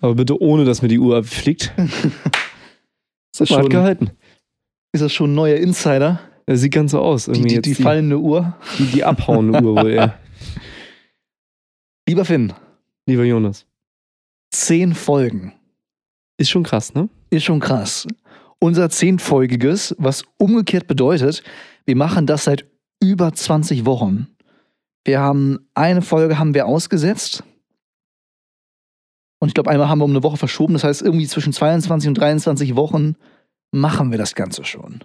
Aber bitte ohne, dass mir die Uhr abfliegt. Ist das, Hat schon, gehalten. ist das schon ein neuer Insider? Er sieht ganz so aus. Die, Irgendwie die, die fallende Uhr? die, die abhauende Uhr wohl eher. Lieber Finn, Lieber Jonas. zehn Folgen. Ist schon krass, ne? Ist schon krass. Unser zehnfolgiges, was umgekehrt bedeutet, wir machen das seit über 20 Wochen. Wir haben eine Folge haben wir ausgesetzt. Und ich glaube, einmal haben wir um eine Woche verschoben. Das heißt, irgendwie zwischen 22 und 23 Wochen machen wir das Ganze schon.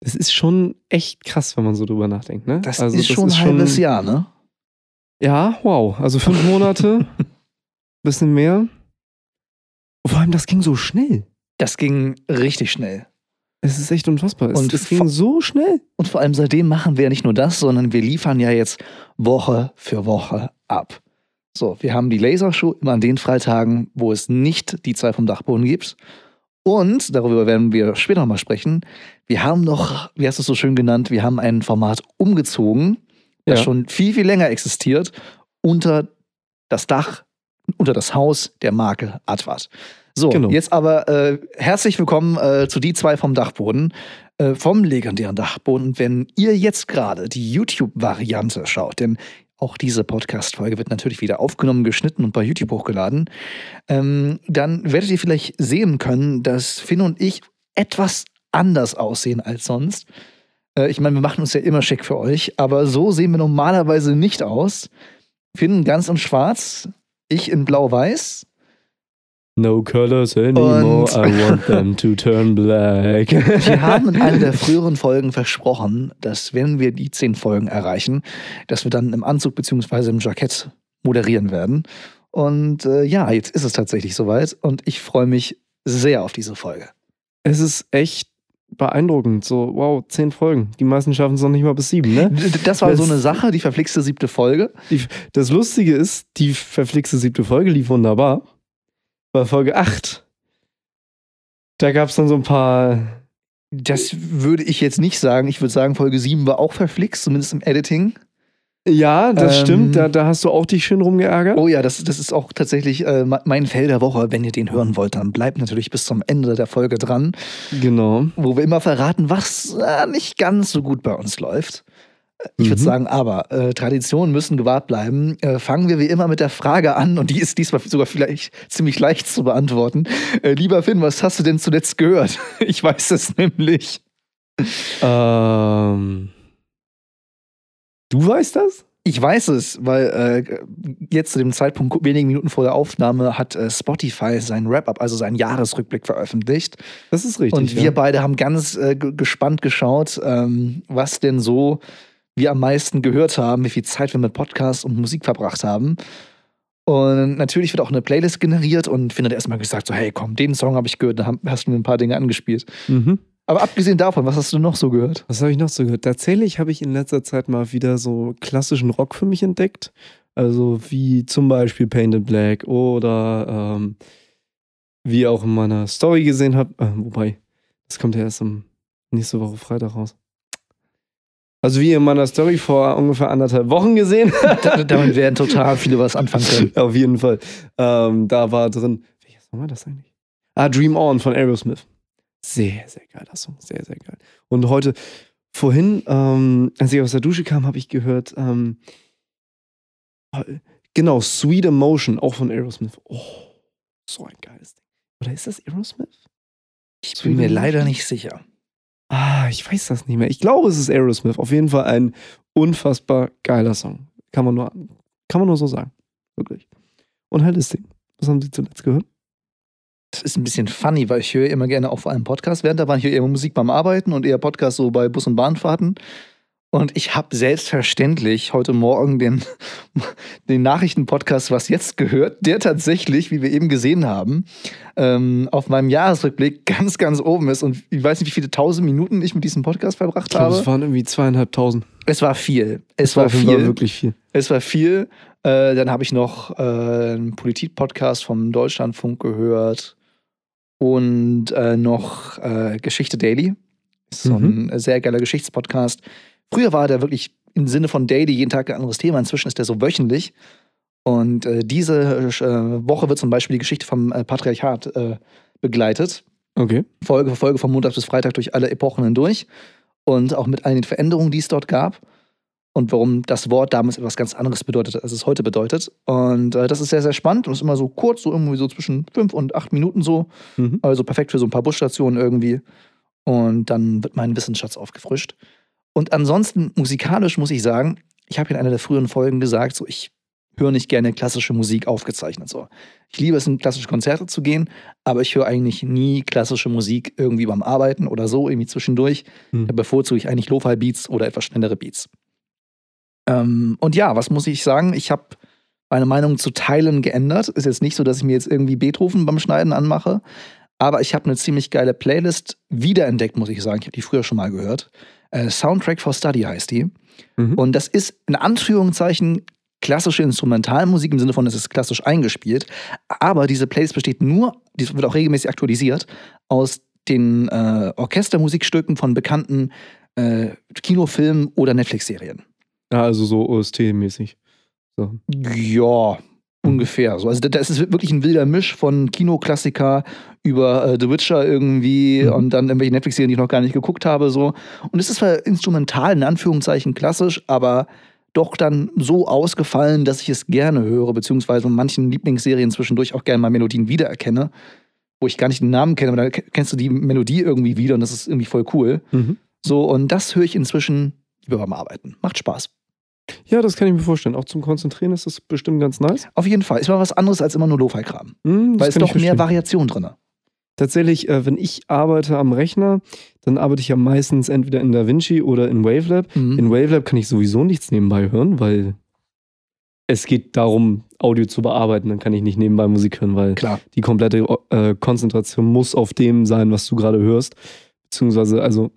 Das ist schon echt krass, wenn man so drüber nachdenkt, ne? Das Also ist schon ein halbes Jahr, ne? Ja, wow. Also fünf Monate, bisschen mehr. Vor allem, das ging so schnell. Das ging richtig schnell. Es ist echt unfassbar. Und es ging so schnell. Und vor allem seitdem machen wir ja nicht nur das, sondern wir liefern ja jetzt Woche für Woche ab. So, wir haben die Lasershow immer an den Freitagen, wo es nicht die zwei vom Dachboden gibt. Und, darüber werden wir später nochmal sprechen, wir haben noch, wie hast du es so schön genannt, wir haben ein Format umgezogen, das Ja. schon viel, viel länger existiert, unter das Dach, unter das Haus der Marke Advat. So, Genau. jetzt aber äh, herzlich willkommen äh, zu die zwei vom Dachboden, äh, vom legendären Dachboden. Wenn ihr jetzt gerade die YouTube-Variante schaut, denn auch diese Podcast-Folge wird natürlich wieder aufgenommen, geschnitten und bei YouTube hochgeladen, ähm, dann werdet ihr vielleicht sehen können, dass Finn und ich etwas anders aussehen als sonst. Äh, ich meine, wir machen uns ja immer schick für euch, aber so sehen wir normalerweise nicht aus. Finn ganz in schwarz, ich in blau-weiß. No colors anymore. Und- I want them to turn black. Wir haben in einer der früheren Folgen versprochen, dass wenn wir die zehn Folgen erreichen, dass wir dann im Anzug bzw. im Jackett moderieren werden. Und äh, ja, jetzt ist es tatsächlich soweit und ich freue mich sehr auf diese Folge. es ist echt beeindruckend. So, wow, zehn Folgen. Die meisten schaffen es noch nicht mal bis sieben, ne? Das war so Das- eine Sache, die verflixte siebte Folge. Die, das Lustige ist, die verflixte siebte Folge lief wunderbar. Bei Folge 8. Da gab es dann so ein paar. Das würde ich jetzt nicht sagen. Ich würde sagen, Folge 7 war auch verflixt, zumindest im Editing. Ja, das Ähm, stimmt. Da, da hast du auch dich schön rumgeärgert. Oh ja, das, das ist auch tatsächlich äh, me- mein Fell der Woche. Wenn ihr den hören wollt, dann bleibt natürlich bis zum Ende der Folge dran, Genau. wo wir immer verraten, was äh, nicht ganz so gut bei uns läuft. Ich würde Mhm. sagen, aber äh, Traditionen müssen gewahrt bleiben. Äh, fangen wir wie immer mit der Frage an und die ist diesmal sogar vielleicht ziemlich leicht zu beantworten. Äh, lieber Finn, was hast du denn zuletzt gehört? Ich weiß es nämlich. Ähm, du weißt das? Ich weiß es, weil äh, jetzt zu dem Zeitpunkt, wenigen Minuten vor der Aufnahme, hat äh, Spotify seinen Wrap-Up, also seinen Jahresrückblick veröffentlicht. Das ist richtig. Und wir ja. beide haben ganz äh, gespannt geschaut, ähm, was denn so wir am meisten gehört haben, wie viel Zeit wir mit Podcast und Musik verbracht haben. Und natürlich wird auch eine Playlist generiert und Finn hat erstmal gesagt, so, hey, komm, den Song habe ich gehört, da hast du mir ein paar Dinge angespielt. Mhm. Aber abgesehen davon, was hast du noch so gehört? Was habe ich noch so gehört? Tatsächlich habe ich in letzter Zeit mal wieder so klassischen Rock für mich entdeckt. Also wie zum Beispiel Painted Black oder ähm, wie auch in meiner Story gesehen habt. Äh, wobei, das kommt ja erst am nächste Woche Freitag raus. Also wie ihr in meiner Story vor ungefähr anderthalb Wochen gesehen habt. Da, damit werden total viele was anfangen können. Auf jeden Fall. Ähm, da war drin. Welcher Song war das eigentlich? Ah, Dream On von Aerosmith. Sehr, sehr geiler Song. Sehr, sehr geil. Und heute, vorhin, ähm, als ich aus der Dusche kam, habe ich gehört, ähm, genau, Sweet Emotion, auch von Aerosmith. Oh, so ein geiles Ding. Oder ist das Aerosmith? Ich bin mir leider nicht sicher. Ah, ich weiß das nicht mehr. Ich glaube, es ist Aerosmith. Auf jeden Fall ein unfassbar geiler Song. Kann man nur, kann man nur so sagen. Wirklich. Und halt das Ding. Was haben Sie zuletzt gehört? Das ist ein bisschen funny, weil ich höre immer gerne auch vor allem Podcast während der Bahn. Ich höre eher Musik beim Arbeiten und eher Podcast so bei Bus- und Bahnfahrten. Und ich habe selbstverständlich heute Morgen den, den Nachrichtenpodcast Was jetzt gehört, der tatsächlich, wie wir eben gesehen haben, ähm, auf meinem Jahresrückblick ganz, ganz oben ist. Und ich weiß nicht, wie viele tausend Minuten ich mit diesem Podcast verbracht Ich glaube, habe. es waren irgendwie zweieinhalbtausend. Es war viel. Es Es war Fall viel. wirklich viel. Es war viel. Äh, dann habe ich noch äh, einen Politik-Podcast vom Deutschlandfunk gehört und äh, noch äh, Geschichte Daily. Ist so Mhm. ein sehr geiler Geschichtspodcast. Früher war der wirklich im Sinne von Daily jeden Tag ein anderes Thema. Inzwischen ist der so wöchentlich. Und äh, diese äh, Woche wird zum Beispiel die Geschichte vom äh, Patriarchat äh, begleitet. Okay. Folge für Folge von Montag bis Freitag durch alle Epochen hindurch. Und auch mit all den Veränderungen, die es dort gab. Und warum das Wort damals etwas ganz anderes bedeutet, als es heute bedeutet. Und äh, das ist sehr, sehr spannend und ist immer so kurz, so irgendwie so zwischen fünf und acht Minuten so. Mhm. Also perfekt für so ein paar Busstationen irgendwie. Und dann wird mein Wissensschatz aufgefrischt. Und ansonsten musikalisch muss ich sagen, ich habe in einer der früheren Folgen gesagt, so ich höre nicht gerne klassische Musik aufgezeichnet. So. Ich liebe es, in klassische Konzerte zu gehen, aber ich höre eigentlich nie klassische Musik irgendwie beim Arbeiten oder so, irgendwie zwischendurch. Hm. Da bevorzuge ich eigentlich Lo-Fi-Beats oder etwas schnellere Beats. Ähm, und ja, was muss ich sagen? Ich habe meine Meinung zu Teilen geändert. Ist jetzt nicht so, dass ich mir jetzt irgendwie Beethoven beim Schneiden anmache, aber ich habe eine ziemlich geile Playlist wiederentdeckt, muss ich sagen. Ich habe die früher schon mal gehört. Äh, Soundtrack for Study heißt die. Mhm. Und das ist in Anführungszeichen klassische Instrumentalmusik im Sinne von, es ist klassisch eingespielt. Aber diese Playlist besteht nur, die wird auch regelmäßig aktualisiert, aus den äh, Orchestermusikstücken von bekannten äh, Kinofilmen oder Netflix-Serien. Ja, also so OST-mäßig. So. Ja, ungefähr. So. Also da- das ist wirklich ein wilder Misch von Kinoklassiker über äh, The Witcher irgendwie Mhm. und dann irgendwelche Netflix-Serien, die ich noch gar nicht geguckt habe. So. Und es ist zwar instrumental, in Anführungszeichen klassisch, aber doch dann so ausgefallen, dass ich es gerne höre, beziehungsweise in manchen Lieblingsserien zwischendurch auch gerne mal Melodien wiedererkenne, wo ich gar nicht den Namen kenne, aber da ke- kennst du die Melodie irgendwie wieder und das ist irgendwie voll cool. Mhm. So, und das höre ich inzwischen lieber beim Arbeiten. Macht Spaß. Ja, das kann ich mir vorstellen. Auch zum Konzentrieren ist das bestimmt ganz nice. Auf jeden Fall. Ist mal was anderes als immer nur Lo-Fi-Kram. Mhm, das Weil es doch mehr. Variation drin. Tatsächlich, äh, wenn ich arbeite am Rechner, dann arbeite ich ja meistens entweder in DaVinci oder in Wavelab. Mhm. In Wavelab kann ich sowieso nichts nebenbei hören, weil es geht darum, Audio zu bearbeiten. Dann kann ich nicht nebenbei Musik hören, weil Klar. die komplette äh, Konzentration muss auf dem sein, was du gerade hörst. Beziehungsweise, also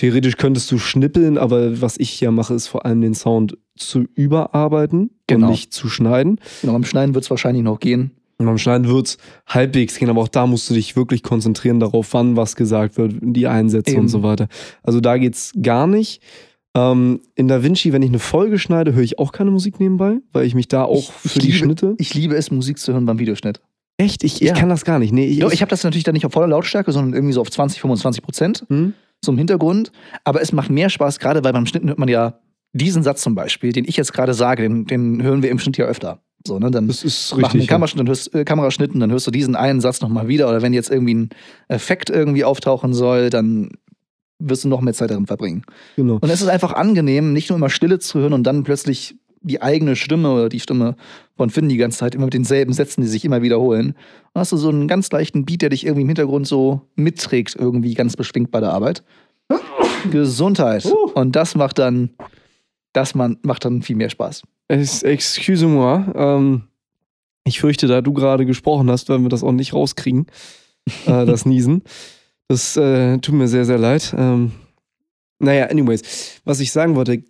theoretisch könntest du schnippeln, aber was ich ja mache, ist vor allem den Sound zu überarbeiten Genau. und nicht zu schneiden. Genau, beim Schneiden wird es wahrscheinlich noch gehen. Und beim Schneiden wird es halbwegs gehen, aber auch da musst du dich wirklich konzentrieren darauf, wann was gesagt wird, die Einsätze Eben. und so weiter. Also da geht's gar nicht. Ähm, in DaVinci, wenn ich eine Folge schneide, höre ich auch keine Musik nebenbei, weil ich mich da auch Ich- ich für die liebe- Schnitte. Ich liebe es, Musik zu hören beim Videoschnitt. Echt? Ich, Ja. ich kann das gar nicht. Nee, ich, Ich, ich habe das natürlich dann nicht auf voller Lautstärke, sondern irgendwie so auf 20, 25 Prozent hm? Zum Hintergrund. Aber es macht mehr Spaß, gerade weil beim Schnitten hört man ja diesen Satz zum Beispiel, den ich jetzt gerade sage, den, den hören wir im Schnitt ja öfter. So, ne? Dann Das ist machen richtig. Ja. Kameraschnitt, dann hörst, äh, Kameraschnitt und dann hörst du diesen einen Satz nochmal wieder. Oder wenn jetzt irgendwie ein Effekt irgendwie auftauchen soll, dann wirst du noch mehr Zeit darin verbringen. Genau. Und es ist einfach angenehm, nicht nur immer Stille zu hören und dann plötzlich die eigene Stimme oder die Stimme von Finn die ganze Zeit immer mit denselben Sätzen, die sich immer wiederholen. Dann hast du so einen ganz leichten Beat, der dich irgendwie im Hintergrund so mitträgt, irgendwie ganz beschwingt bei der Arbeit. Gesundheit. Uh. Und das macht dann, das man, macht dann viel mehr Spaß. Es, excuse-moi. Ähm, ich fürchte, da du gerade gesprochen hast, werden wir das auch nicht rauskriegen. äh, das Niesen. Das äh, tut mir sehr, sehr leid. Ähm, naja, anyways, was ich sagen wollte,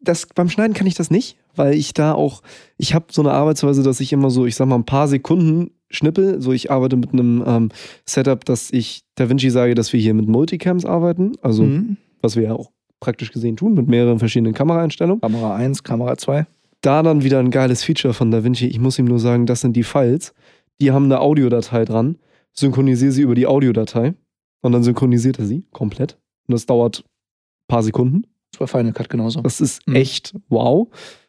das, beim Schneiden kann ich das nicht, weil ich da auch, ich habe so eine Arbeitsweise, dass ich immer so, ich sag mal, ein paar Sekunden schnippel. So, ich arbeite mit einem ähm, Setup, dass ich DaVinci sage, dass wir hier mit Multicams arbeiten. Also, Mhm. was wir ja auch praktisch gesehen tun, mit mehreren verschiedenen Kameraeinstellungen Kamera 1, Kamera 2. da dann wieder ein geiles Feature von DaVinci. Ich muss ihm nur sagen, das sind die Files. Die haben eine Audiodatei dran. Synchronisiere sie über die Audiodatei. Und dann synchronisiert er sie komplett. Und das dauert ein paar Sekunden. Das war Final Cut genauso. Das ist Mhm. echt wow.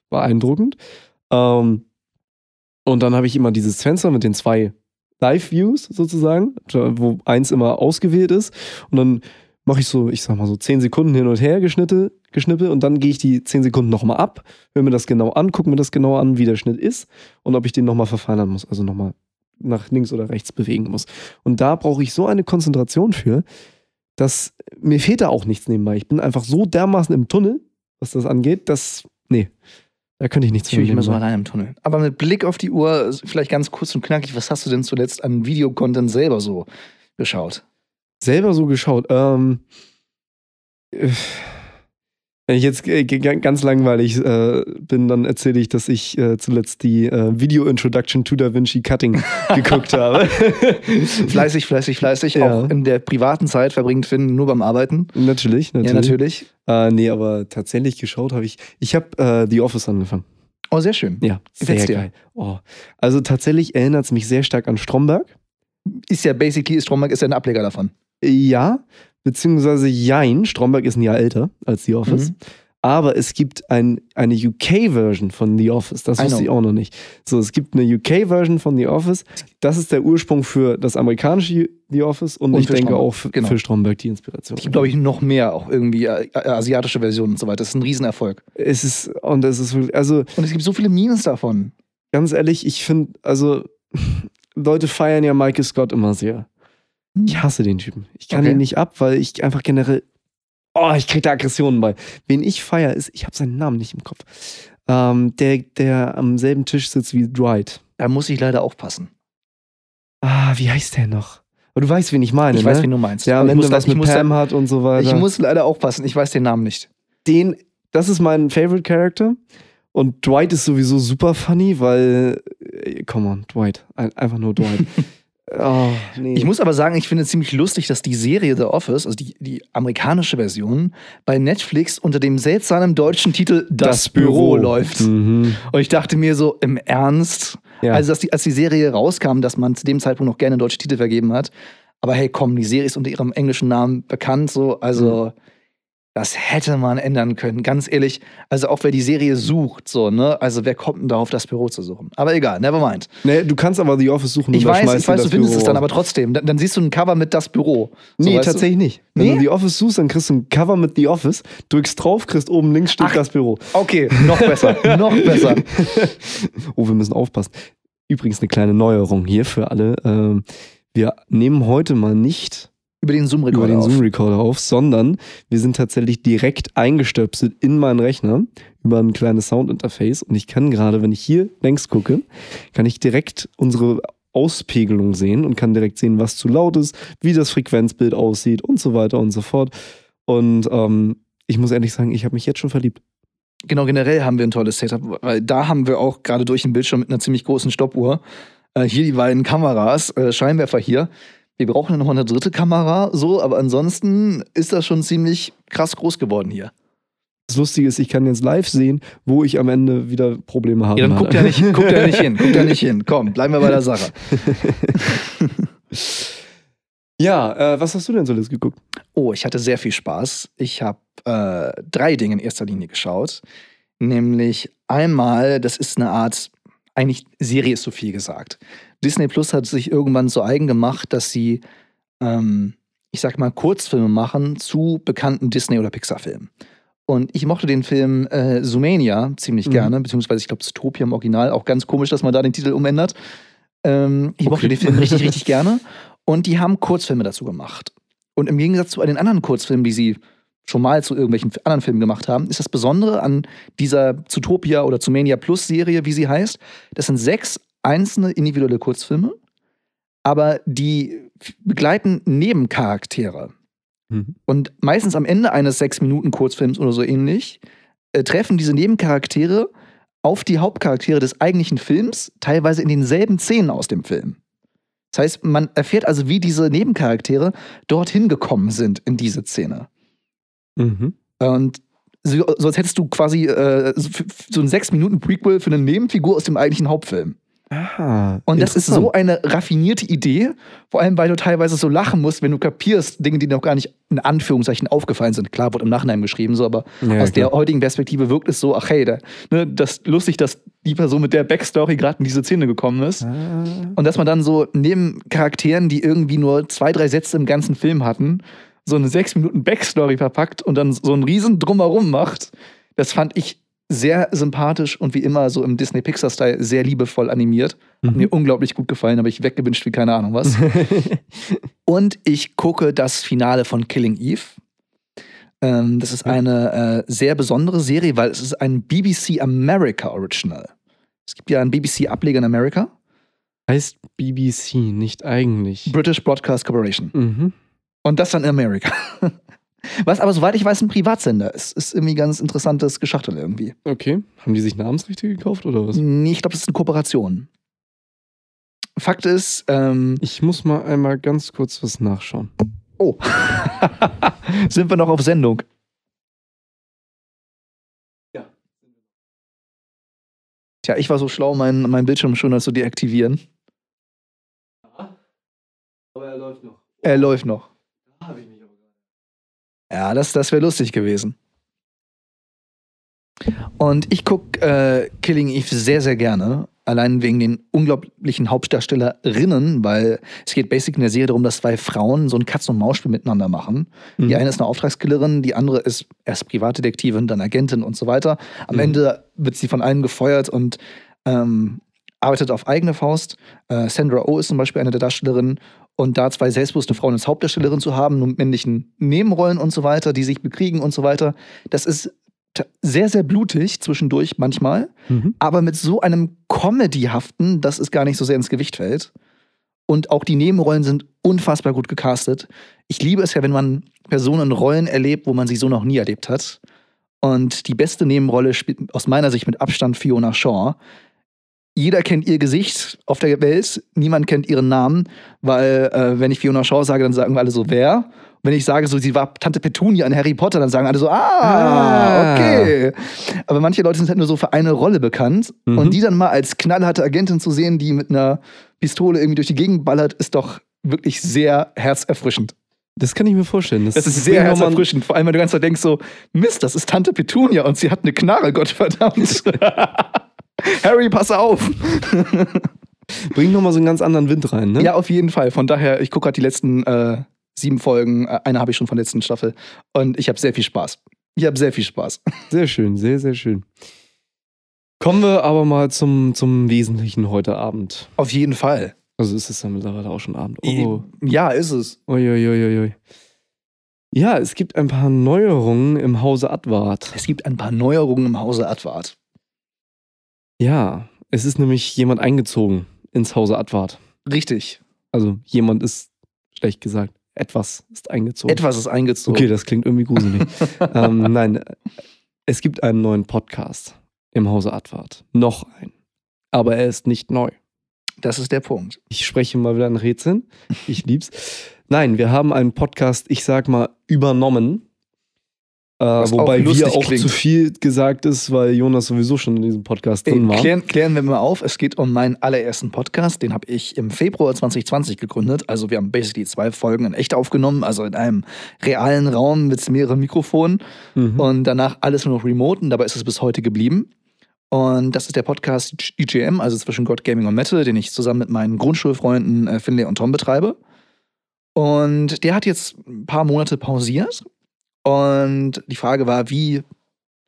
Beeindruckend. Ähm, und dann habe ich immer dieses Fenster mit den zwei Live-Views sozusagen, wo eins immer ausgewählt ist. Und dann mache ich so, ich sag mal so 10 Sekunden hin und her geschnitte, geschnippel und dann gehe ich die 10 Sekunden nochmal ab, höre mir das genau an, gucke mir das genau an, wie der Schnitt ist und ob ich den nochmal verfeinern muss, also nochmal nach links oder rechts bewegen muss. Und da brauche ich so eine Konzentration für, dass mir fehlt da auch nichts nebenbei. Ich bin einfach so dermaßen im Tunnel, was das angeht, dass, nee, da könnte ich nichts Ich fühle mich immer so allein im Tunnel. Aber mit Blick auf die Uhr, vielleicht ganz kurz und knackig, was hast du denn zuletzt an Videocontent selber so geschaut? selber so geschaut. Ähm, äh, wenn ich jetzt äh, ganz langweilig äh, bin, dann erzähle ich, dass ich äh, zuletzt die äh, Video Introduction to Da Vinci Cutting geguckt habe. Fleißig, fleißig, fleißig. Ja. Auch in der privaten Zeit verbringt Finn nur beim Arbeiten. natürlich, natürlich. Ja, natürlich. Äh, nee, aber tatsächlich geschaut habe ich. Ich habe äh, The Office angefangen. Oh, sehr schön. Ja, sehr dir? geil. Oh. Also tatsächlich erinnert es mich sehr stark an Stromberg. Ist ja basically, Stromberg ist ja ein Ableger davon. Ja, beziehungsweise Jein. Stromberg ist ein Jahr älter als The Office. Mhm. Aber es gibt ein, eine UK-Version von The Office. Das wusste ich auch noch nicht. So, es gibt eine UK-Version von The Office. Das ist der Ursprung für das amerikanische The Office und, Und ich denke Stromberg, auch für, genau. für Stromberg die Inspiration. Es gibt, glaube ich, noch mehr, auch irgendwie äh, äh, asiatische Versionen und so weiter. Das ist ein Riesenerfolg. Es ist, und es ist wirklich, also Und es gibt so viele Memes davon. ganz ehrlich, ich finde, also Leute feiern ja Michael Scott immer sehr. Ich hasse den Typen. Ich kann Okay. ihn nicht ab, weil ich einfach generell. Oh, ich krieg da Aggressionen bei. Wen ich feier, ist, ich habe seinen Namen nicht im Kopf. Ähm, der, der am selben Tisch sitzt wie Dwight. Da muss ich leider aufpassen. Ah, wie heißt der noch? Aber du weißt, wen ich meine, Ich ne? weiß, wen du meinst. der am Ende muss, was mit Pam hat und so weiter. ich muss leider aufpassen. Ich weiß den Namen nicht. den, das ist mein Favorite Character. Und Dwight ist sowieso super funny, weil, äh, come on, Dwight. Ein, einfach nur Dwight. oh, nee. Ich muss aber sagen, ich finde es ziemlich lustig, dass die Serie The Office, also die, die amerikanische Version, bei Netflix unter dem seltsamen deutschen Titel Das, Büro, läuft. Mhm. Und ich dachte mir so, im Ernst? Ja. Also, dass die, als die Serie rauskam, dass man zu dem Zeitpunkt noch gerne deutsche Titel vergeben hat. Aber hey, komm, die Serie ist unter ihrem englischen Namen bekannt, so. Also, das hätte man ändern können. Ganz ehrlich, also auch wer die Serie sucht, so, ne? Also, wer kommt denn darauf, das Büro zu suchen? Aber egal, never mind. Nee, du kannst aber The Office suchen Ich weiß, ich weiß, du findest Büro es dann, aber trotzdem. Dann, dann siehst du ein Cover mit das Büro. So, Nee, weißt du? tatsächlich nicht. Wenn Nee? du The Office suchst, dann kriegst du ein Cover mit The Office, drückst drauf, kriegst oben links steht Ach. das Büro. Okay, noch besser, noch besser. Oh, wir müssen aufpassen. Übrigens eine kleine Neuerung hier für alle. Ähm, wir nehmen heute mal nicht Über den den auf. Zoom-Recorder auf, sondern wir sind tatsächlich direkt eingestöpselt in meinen Rechner über ein kleines Soundinterface und ich kann gerade, wenn ich hier längs gucke, kann ich direkt unsere Auspegelung sehen und kann direkt sehen, was zu laut ist, wie das Frequenzbild aussieht und so weiter und so fort. Und ähm, ich muss ehrlich sagen, ich habe mich jetzt schon verliebt. Genau, generell haben wir ein tolles Setup, weil da haben wir auch gerade durch den Bildschirm mit einer ziemlich großen Stoppuhr. Äh, hier die beiden Kameras, äh, Scheinwerfer hier. Wir brauchen noch mal eine dritte Kamera, so, aber ansonsten ist das schon ziemlich krass groß geworden hier. Das Lustige ist, ich kann jetzt live sehen, wo ich am Ende wieder Probleme habe. Ja, dann guckt ja nicht, guckt ja nicht hin, guckt ja nicht hin. Komm, bleiben wir bei der Sache. Ja, äh, was hast du denn so alles geguckt? Oh, ich hatte sehr viel Spaß. Ich habe äh, drei Dinge in erster Linie geschaut. Nämlich einmal, das ist eine Art, eigentlich Serie ist so viel gesagt. Disney Plus hat sich irgendwann so eigen gemacht, dass sie, ähm, ich sag mal, Kurzfilme machen zu bekannten Disney- oder Pixar-Filmen. Und ich mochte den Film äh, Zoomania ziemlich Mhm. gerne, beziehungsweise ich glaube Zootopia im Original. Auch ganz komisch, dass man da den Titel umändert. Ähm, ich mochte Okay. den Film richtig, richtig gerne. Und die haben Kurzfilme dazu gemacht. Und im Gegensatz zu den anderen Kurzfilmen, die sie schon mal zu irgendwelchen anderen Filmen gemacht haben, ist das Besondere an dieser Zootopia oder Zoomania Plus Serie, wie sie heißt, das sind sechs einzelne individuelle Kurzfilme, aber die begleiten Nebencharaktere. Mhm. Und meistens am Ende eines sechs Minuten Kurzfilms oder so ähnlich äh, treffen diese Nebencharaktere auf die Hauptcharaktere des eigentlichen Films, teilweise in denselben Szenen aus dem Film. Das heißt, man erfährt also, wie diese Nebencharaktere dorthin gekommen sind in diese Szene. Mhm. Und so, so als hättest du quasi äh, so, so ein sechs Minuten Prequel für eine Nebenfigur aus dem eigentlichen Hauptfilm. Ah, Und das ist so eine raffinierte Idee, vor allem weil du teilweise so lachen musst, wenn du kapierst, Dinge, die noch gar nicht in Anführungszeichen aufgefallen sind. Klar, wird im Nachhinein geschrieben, so, aber Ja, aus der klar. heutigen Perspektive wirkt es so, ach hey, da, ne, das lustig, dass die Person mit der Backstory gerade in diese Szene gekommen ist. Ah. Und dass man dann so neben Charakteren, die irgendwie nur zwei, drei Sätze im ganzen Film hatten, so eine sechs Minuten Backstory verpackt und dann so einen riesen Drumherum macht, das fand ich sehr sympathisch und wie immer so im Disney-Pixar-Style sehr liebevoll animiert. Hat Mhm. mir unglaublich gut gefallen, habe ich weggewünscht wie keine Ahnung was. und ich gucke das Finale von Killing Eve. Ähm, das ist eine äh, sehr besondere Serie, weil es ist ein BBC America Original. Es gibt ja einen BBC-Ableger in Amerika, heißt BBC, nicht eigentlich. British Broadcast Corporation. Mhm. Und das dann in Amerika. Was aber, soweit ich weiß, ein Privatsender ist. Ist irgendwie ganz interessantes Geschachtel irgendwie. Okay. Haben die sich Namensrechte gekauft oder was? Nee, ich glaube, das ist eine Kooperation. Fakt ist, ähm, Ich muss mal einmal ganz kurz was nachschauen. oh, sind wir noch auf Sendung? Tja, ich war so schlau, meinen mein Bildschirm schon zu deaktivieren. Aber er läuft noch. Er läuft noch. Da habe ich mich aber Ja, das, das wäre lustig gewesen. Und ich gucke äh, Killing Eve sehr, sehr gerne. Allein wegen den unglaublichen Hauptdarstellerinnen, weil es geht basic in der Serie darum, dass zwei Frauen so ein Katz-und-Maus-Spiel miteinander machen. Mhm. Die eine ist eine Auftragskillerin, die andere ist erst Privatdetektivin, dann Agentin und so weiter. Am Mhm. Ende wird sie von allen gefeuert und ähm, arbeitet auf eigene Faust. Äh, Sandra Oh ist zum Beispiel eine der Darstellerinnen. Und da zwei selbstbewusste Frauen als Hauptdarstellerin zu haben, nur mit männlichen Nebenrollen und so weiter, die sich bekriegen und so weiter, das ist sehr, sehr blutig zwischendurch manchmal, Mhm. aber mit so einem Comedy-haften, dass es gar nicht so sehr ins Gewicht fällt. Und auch die Nebenrollen sind unfassbar gut gecastet. Ich liebe es ja, wenn man Personen Rollen erlebt, wo man sie so noch nie erlebt hat. Und die beste Nebenrolle spielt aus meiner Sicht mit Abstand Fiona Shaw. Jeder kennt ihr Gesicht auf der Welt, niemand kennt ihren Namen, weil äh, wenn ich Fiona Shaw sage, dann sagen wir alle so, wer? Wenn ich sage, so, sie war Tante Petunia in Harry Potter, dann sagen alle so, ah, Ah. okay. Aber manche Leute sind halt nur so für eine Rolle bekannt. Mhm. Und die dann mal als knallharte Agentin zu sehen, die mit einer Pistole irgendwie durch die Gegend ballert, ist doch wirklich sehr herzerfrischend. Das kann ich mir vorstellen. Das ist sehr herzerfrischend. Vor allem, wenn du die ganze Zeit denkst so, Mist, das ist Tante Petunia und sie hat eine Knarre, Gottverdammt. Harry, pass auf. Bringt nochmal so einen ganz anderen Wind rein, ne? Ja, auf jeden Fall. Von daher, ich gucke gerade die letzten äh, sieben Folgen. Äh, Eine habe ich schon von der letzten Staffel. Und ich habe sehr viel Spaß. Ich habe sehr viel Spaß. Sehr schön, sehr, sehr schön. Kommen wir aber mal zum, zum Wesentlichen heute Abend. Auf jeden Fall. Also ist es ja mittlerweile auch schon Abend. Oh. Ja, ist es. Uiuiuiui. Ja, es gibt ein paar Neuerungen im Hause Advart. Es gibt ein paar Neuerungen im Hause Advart. Ja, es ist nämlich jemand eingezogen ins Hause Advart. Richtig. Also jemand ist, schlecht gesagt, etwas ist eingezogen. Etwas ist eingezogen. Okay, das klingt irgendwie gruselig. ähm, nein, es gibt einen neuen Podcast im Hause Advart. Noch ein. Aber er ist nicht neu. Das ist der Punkt. Ich spreche mal wieder in Rätseln. Ich lieb's. Nein, wir haben einen Podcast, ich sag mal, übernommen. Äh, wobei auch wir auch klingt. zu viel gesagt ist, weil Jonas sowieso schon in diesem Podcast drin war. Klären, klären wir mal auf. Es geht um meinen allerersten Podcast. Den habe ich im Februar 2020 gegründet. Also wir haben basically zwei Folgen in echt aufgenommen, also in einem realen Raum mit mehreren Mikrofonen. Mhm. Und danach alles nur noch remote. Und dabei ist es bis heute geblieben. Und das ist der Podcast EGM, also zwischen God Gaming und Metal, den ich zusammen mit meinen Grundschulfreunden äh, Finlay und Tom betreibe. Und der hat jetzt ein paar Monate pausiert. Und die Frage war, wie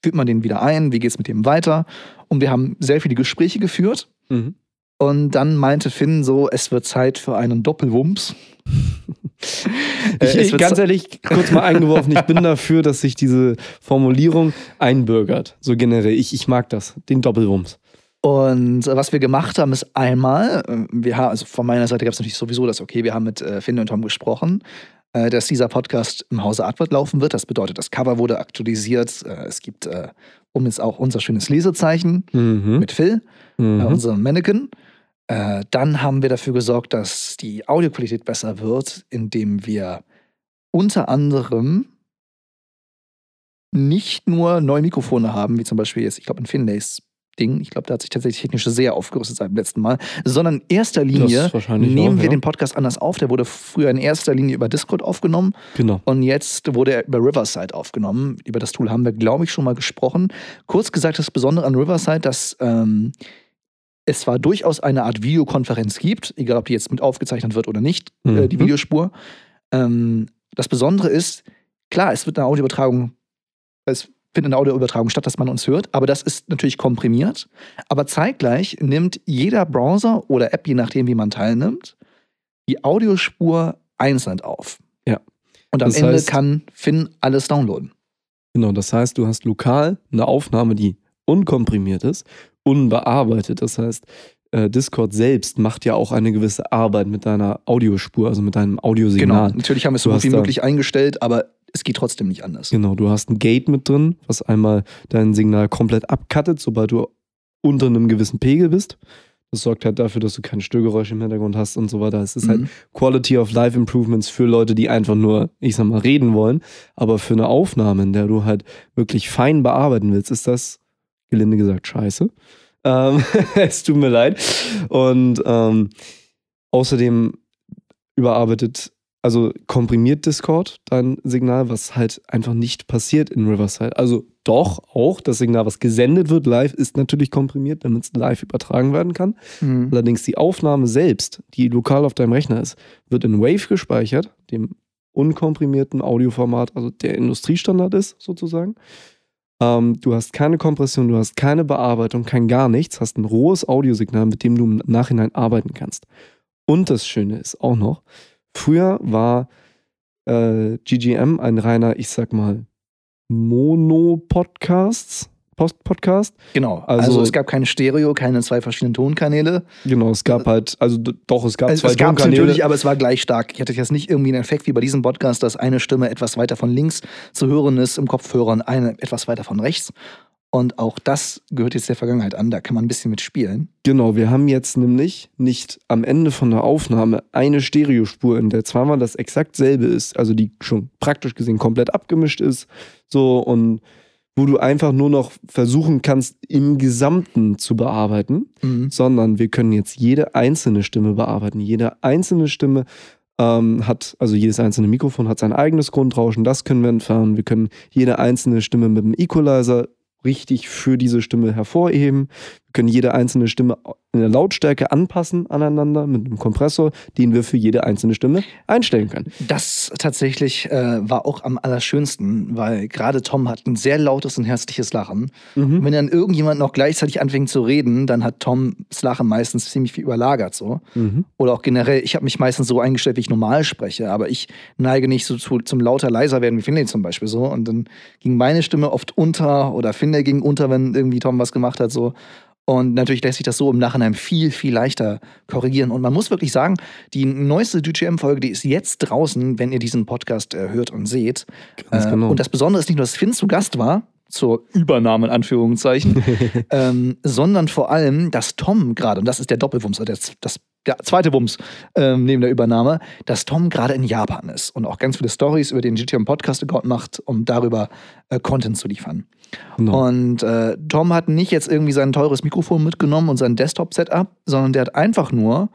führt man den wieder ein? Wie geht es mit dem weiter? Und wir haben sehr viele Gespräche geführt. Mhm. Und dann meinte Finn so, es wird Zeit für einen Doppelwumms. Äh, Ich, ich, ganz ehrlich, kurz mal eingeworfen, ich bin dafür, dass sich diese Formulierung einbürgert. So generell. Ich, ich mag das. Den Doppelwumms. Und äh, was wir gemacht haben, ist einmal, äh, wir haben, also von meiner Seite gab es natürlich sowieso das, okay, wir haben mit Finn und Tom gesprochen, dass dieser Podcast im Hause Artwort laufen wird. Das bedeutet, das Cover wurde aktualisiert. Äh, es gibt äh, um jetzt auch unser schönes Lesezeichen Mhm. mit Phil, äh, Mhm. unserem Mannequin. Äh, dann haben wir dafür gesorgt, dass die Audioqualität besser wird, indem wir unter anderem nicht nur neue Mikrofone haben, wie zum Beispiel jetzt, ich glaube, in Finlays Ding, ich glaube, da hat sich tatsächlich technisch sehr aufgerüstet seit dem letzten Mal, sondern in erster Linie nehmen auch, wir ja. den Podcast anders auf. Der wurde früher in erster Linie über Discord aufgenommen Genau. und jetzt wurde er über Riverside aufgenommen. Über das Tool haben wir, glaube ich, schon mal gesprochen. Kurz gesagt, das Besondere an Riverside, dass ähm, es zwar durchaus eine Art Videokonferenz gibt, egal ob die jetzt mit aufgezeichnet wird oder nicht, äh, die Mhm. Videospur. Ähm, das Besondere ist, klar, es wird eine Audioübertragung, es findet eine Audioübertragung statt, dass man uns hört, aber das ist natürlich komprimiert. Aber zeitgleich nimmt jeder Browser oder App, je nachdem, wie man teilnimmt, die Audiospur einzeln auf. Ja. Und am Das Ende heißt- kann Finn alles downloaden. Genau, das heißt, du hast lokal eine Aufnahme, die unkomprimiert ist, unbearbeitet. Das heißt, äh, Discord selbst macht ja auch eine gewisse Arbeit mit deiner Audiospur, also mit deinem Genau. Audiosignal. Natürlich haben wir es so gut wie möglich eingestellt, aber es geht trotzdem nicht anders. Genau, du hast ein Gate mit drin, was einmal dein Signal komplett abcuttet, sobald du unter einem gewissen Pegel bist. Das sorgt halt dafür, dass du keine Störgeräusche im Hintergrund hast und so weiter. Es ist halt Mhm. Quality of Life Improvements für Leute, die einfach nur, ich sag mal, reden wollen. Aber für eine Aufnahme, in der du halt wirklich fein bearbeiten willst, ist das, gelinde gesagt, scheiße. Ähm, es tut mir leid. Und ähm, außerdem überarbeitet, also komprimiert Discord dein Signal, was halt einfach nicht passiert in Riverside. Also doch auch das Signal, was gesendet wird live, ist natürlich komprimiert, damit es live übertragen werden kann. Mhm. Allerdings die Aufnahme selbst, die lokal auf deinem Rechner ist, wird in Wave gespeichert, dem unkomprimierten Audioformat, also der Industriestandard ist sozusagen. Ähm, du hast keine Kompression, du hast keine Bearbeitung, kein gar nichts, hast ein rohes Audiosignal, mit dem du im Nachhinein arbeiten kannst. Und das Schöne ist auch noch, früher war äh, GGM ein reiner, ich sag mal, Mono-Podcasts. Post-Podcast. Genau. Also- Also, es gab keine Stereo, keine zwei verschiedenen Tonkanäle. Genau, es gab halt, also doch, es gab Also, zwei es gab es Tonkanäle. natürlich, aber es war gleich stark. Ich hatte jetzt nicht irgendwie einen Effekt wie bei diesem Podcast, dass eine Stimme etwas weiter von links zu hören ist im Kopfhörer und eine etwas weiter von rechts. Und auch das gehört jetzt der Vergangenheit an. Da kann man ein bisschen mit spielen. Genau, wir haben jetzt nämlich nicht am Ende von der Aufnahme eine Stereospur, in der zweimal das exakt selbe ist, also die schon praktisch gesehen komplett abgemischt ist, so und wo du einfach nur noch versuchen kannst, im Gesamten zu bearbeiten, Mhm. sondern wir können jetzt jede einzelne Stimme bearbeiten. Jede einzelne Stimme ähm, hat, also jedes einzelne Mikrofon hat sein eigenes Grundrauschen, das können wir entfernen. Wir können jede einzelne Stimme mit dem Equalizer richtig für diese Stimme hervorheben. Können jede einzelne Stimme in der Lautstärke anpassen aneinander mit einem Kompressor, den wir für jede einzelne Stimme einstellen können. Das tatsächlich äh, war auch am allerschönsten, weil gerade Tom hat ein sehr lautes und herzliches Lachen. Und Mhm. wenn dann irgendjemand noch gleichzeitig anfängt zu reden, dann hat Toms Lachen meistens ziemlich viel überlagert so. Mhm. Oder auch generell, ich habe mich meistens so eingestellt, wie ich normal spreche, aber ich neige nicht so zu, zum lauter leiser werden wie Finlay zum Beispiel so. Und dann ging meine Stimme oft unter oder Finlay ging unter, wenn irgendwie Tom was gemacht hat so. Und natürlich lässt sich das so im Nachhinein viel, viel leichter korrigieren. Und man muss wirklich sagen, die neueste DGM-Folge, die ist jetzt draußen, wenn ihr diesen Podcast äh, hört und seht. Äh, genau. Und das Besondere ist nicht nur, dass Finn zu Gast war, zur Übernahme in Anführungszeichen, ähm, sondern vor allem, dass Tom gerade, und das ist der Doppelwumms, oder das, das, der zweite Wumms ähm, neben der Übernahme, dass Tom gerade in Japan ist und auch ganz viele Stories über den GTM Podcast-Account macht, um darüber äh, Content zu liefern. Genau. Und äh, Tom hat nicht jetzt irgendwie sein teures Mikrofon mitgenommen und sein Desktop-Setup, sondern der hat einfach nur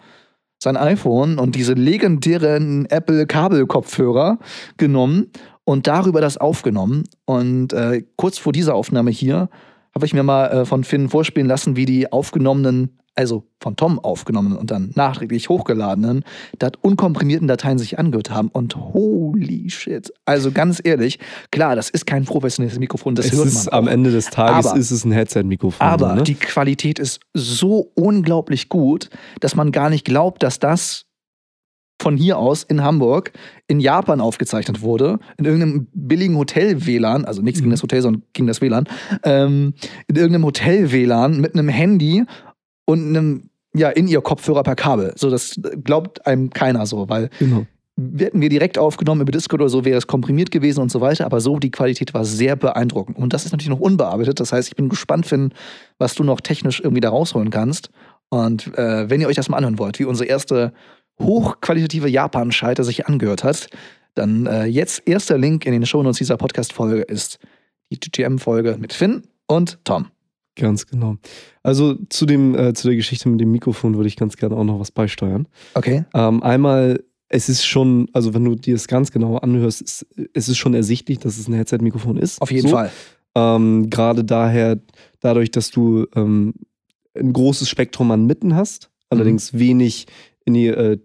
sein iPhone und diese legendären Apple-Kabelkopfhörer genommen und darüber das aufgenommen. Und äh, kurz vor dieser Aufnahme hier habe ich mir mal äh, von Finn vorspielen lassen, wie die aufgenommenen, also von Tom aufgenommenen und dann nachträglich hochgeladenen, dat unkomprimierten Dateien sich angehört haben. Und holy shit. Also ganz ehrlich, klar, das ist kein professionelles Mikrofon, das es hört ist man. am auch. Ende des Tages Aber- ist es ein Headset-Mikrofon. Aber ne? die Qualität ist so unglaublich gut, dass man gar nicht glaubt, dass das von hier aus in Hamburg in Japan aufgezeichnet wurde, in irgendeinem billigen Hotel-WLAN, also nichts gegen Mhm. das Hotel, sondern gegen das WLAN, ähm, in irgendeinem Hotel-WLAN mit einem Handy und einem, ja, in ihr Kopfhörer per Kabel. So, das glaubt einem keiner so, weil genau. hätten wir direkt aufgenommen über Discord oder so, wäre es komprimiert gewesen und so weiter. Aber so, die Qualität war sehr beeindruckend. Und das ist natürlich noch unbearbeitet. Das heißt, ich bin gespannt, Finn, was du noch technisch irgendwie da rausholen kannst. Und äh, wenn ihr euch das mal anhören wollt, wie unsere erste hochqualitative Japan-Schalter sich angehört hat, dann äh, jetzt erster Link in den Shownotes dieser Podcast-Folge ist die GTM-Folge mit Finn und Tom. Ganz genau. Also zu, dem, äh, zu der Geschichte mit dem Mikrofon würde ich ganz gerne auch noch was beisteuern. Okay. Ähm, einmal, es ist schon, also wenn du dir das ganz genau anhörst, ist, es ist schon ersichtlich, dass es ein Headset-Mikrofon ist. Auf jeden so. Fall. Ähm, Gerade daher, dadurch, dass du ähm, ein großes Spektrum an Mitten hast, allerdings Mhm. wenig in die äh,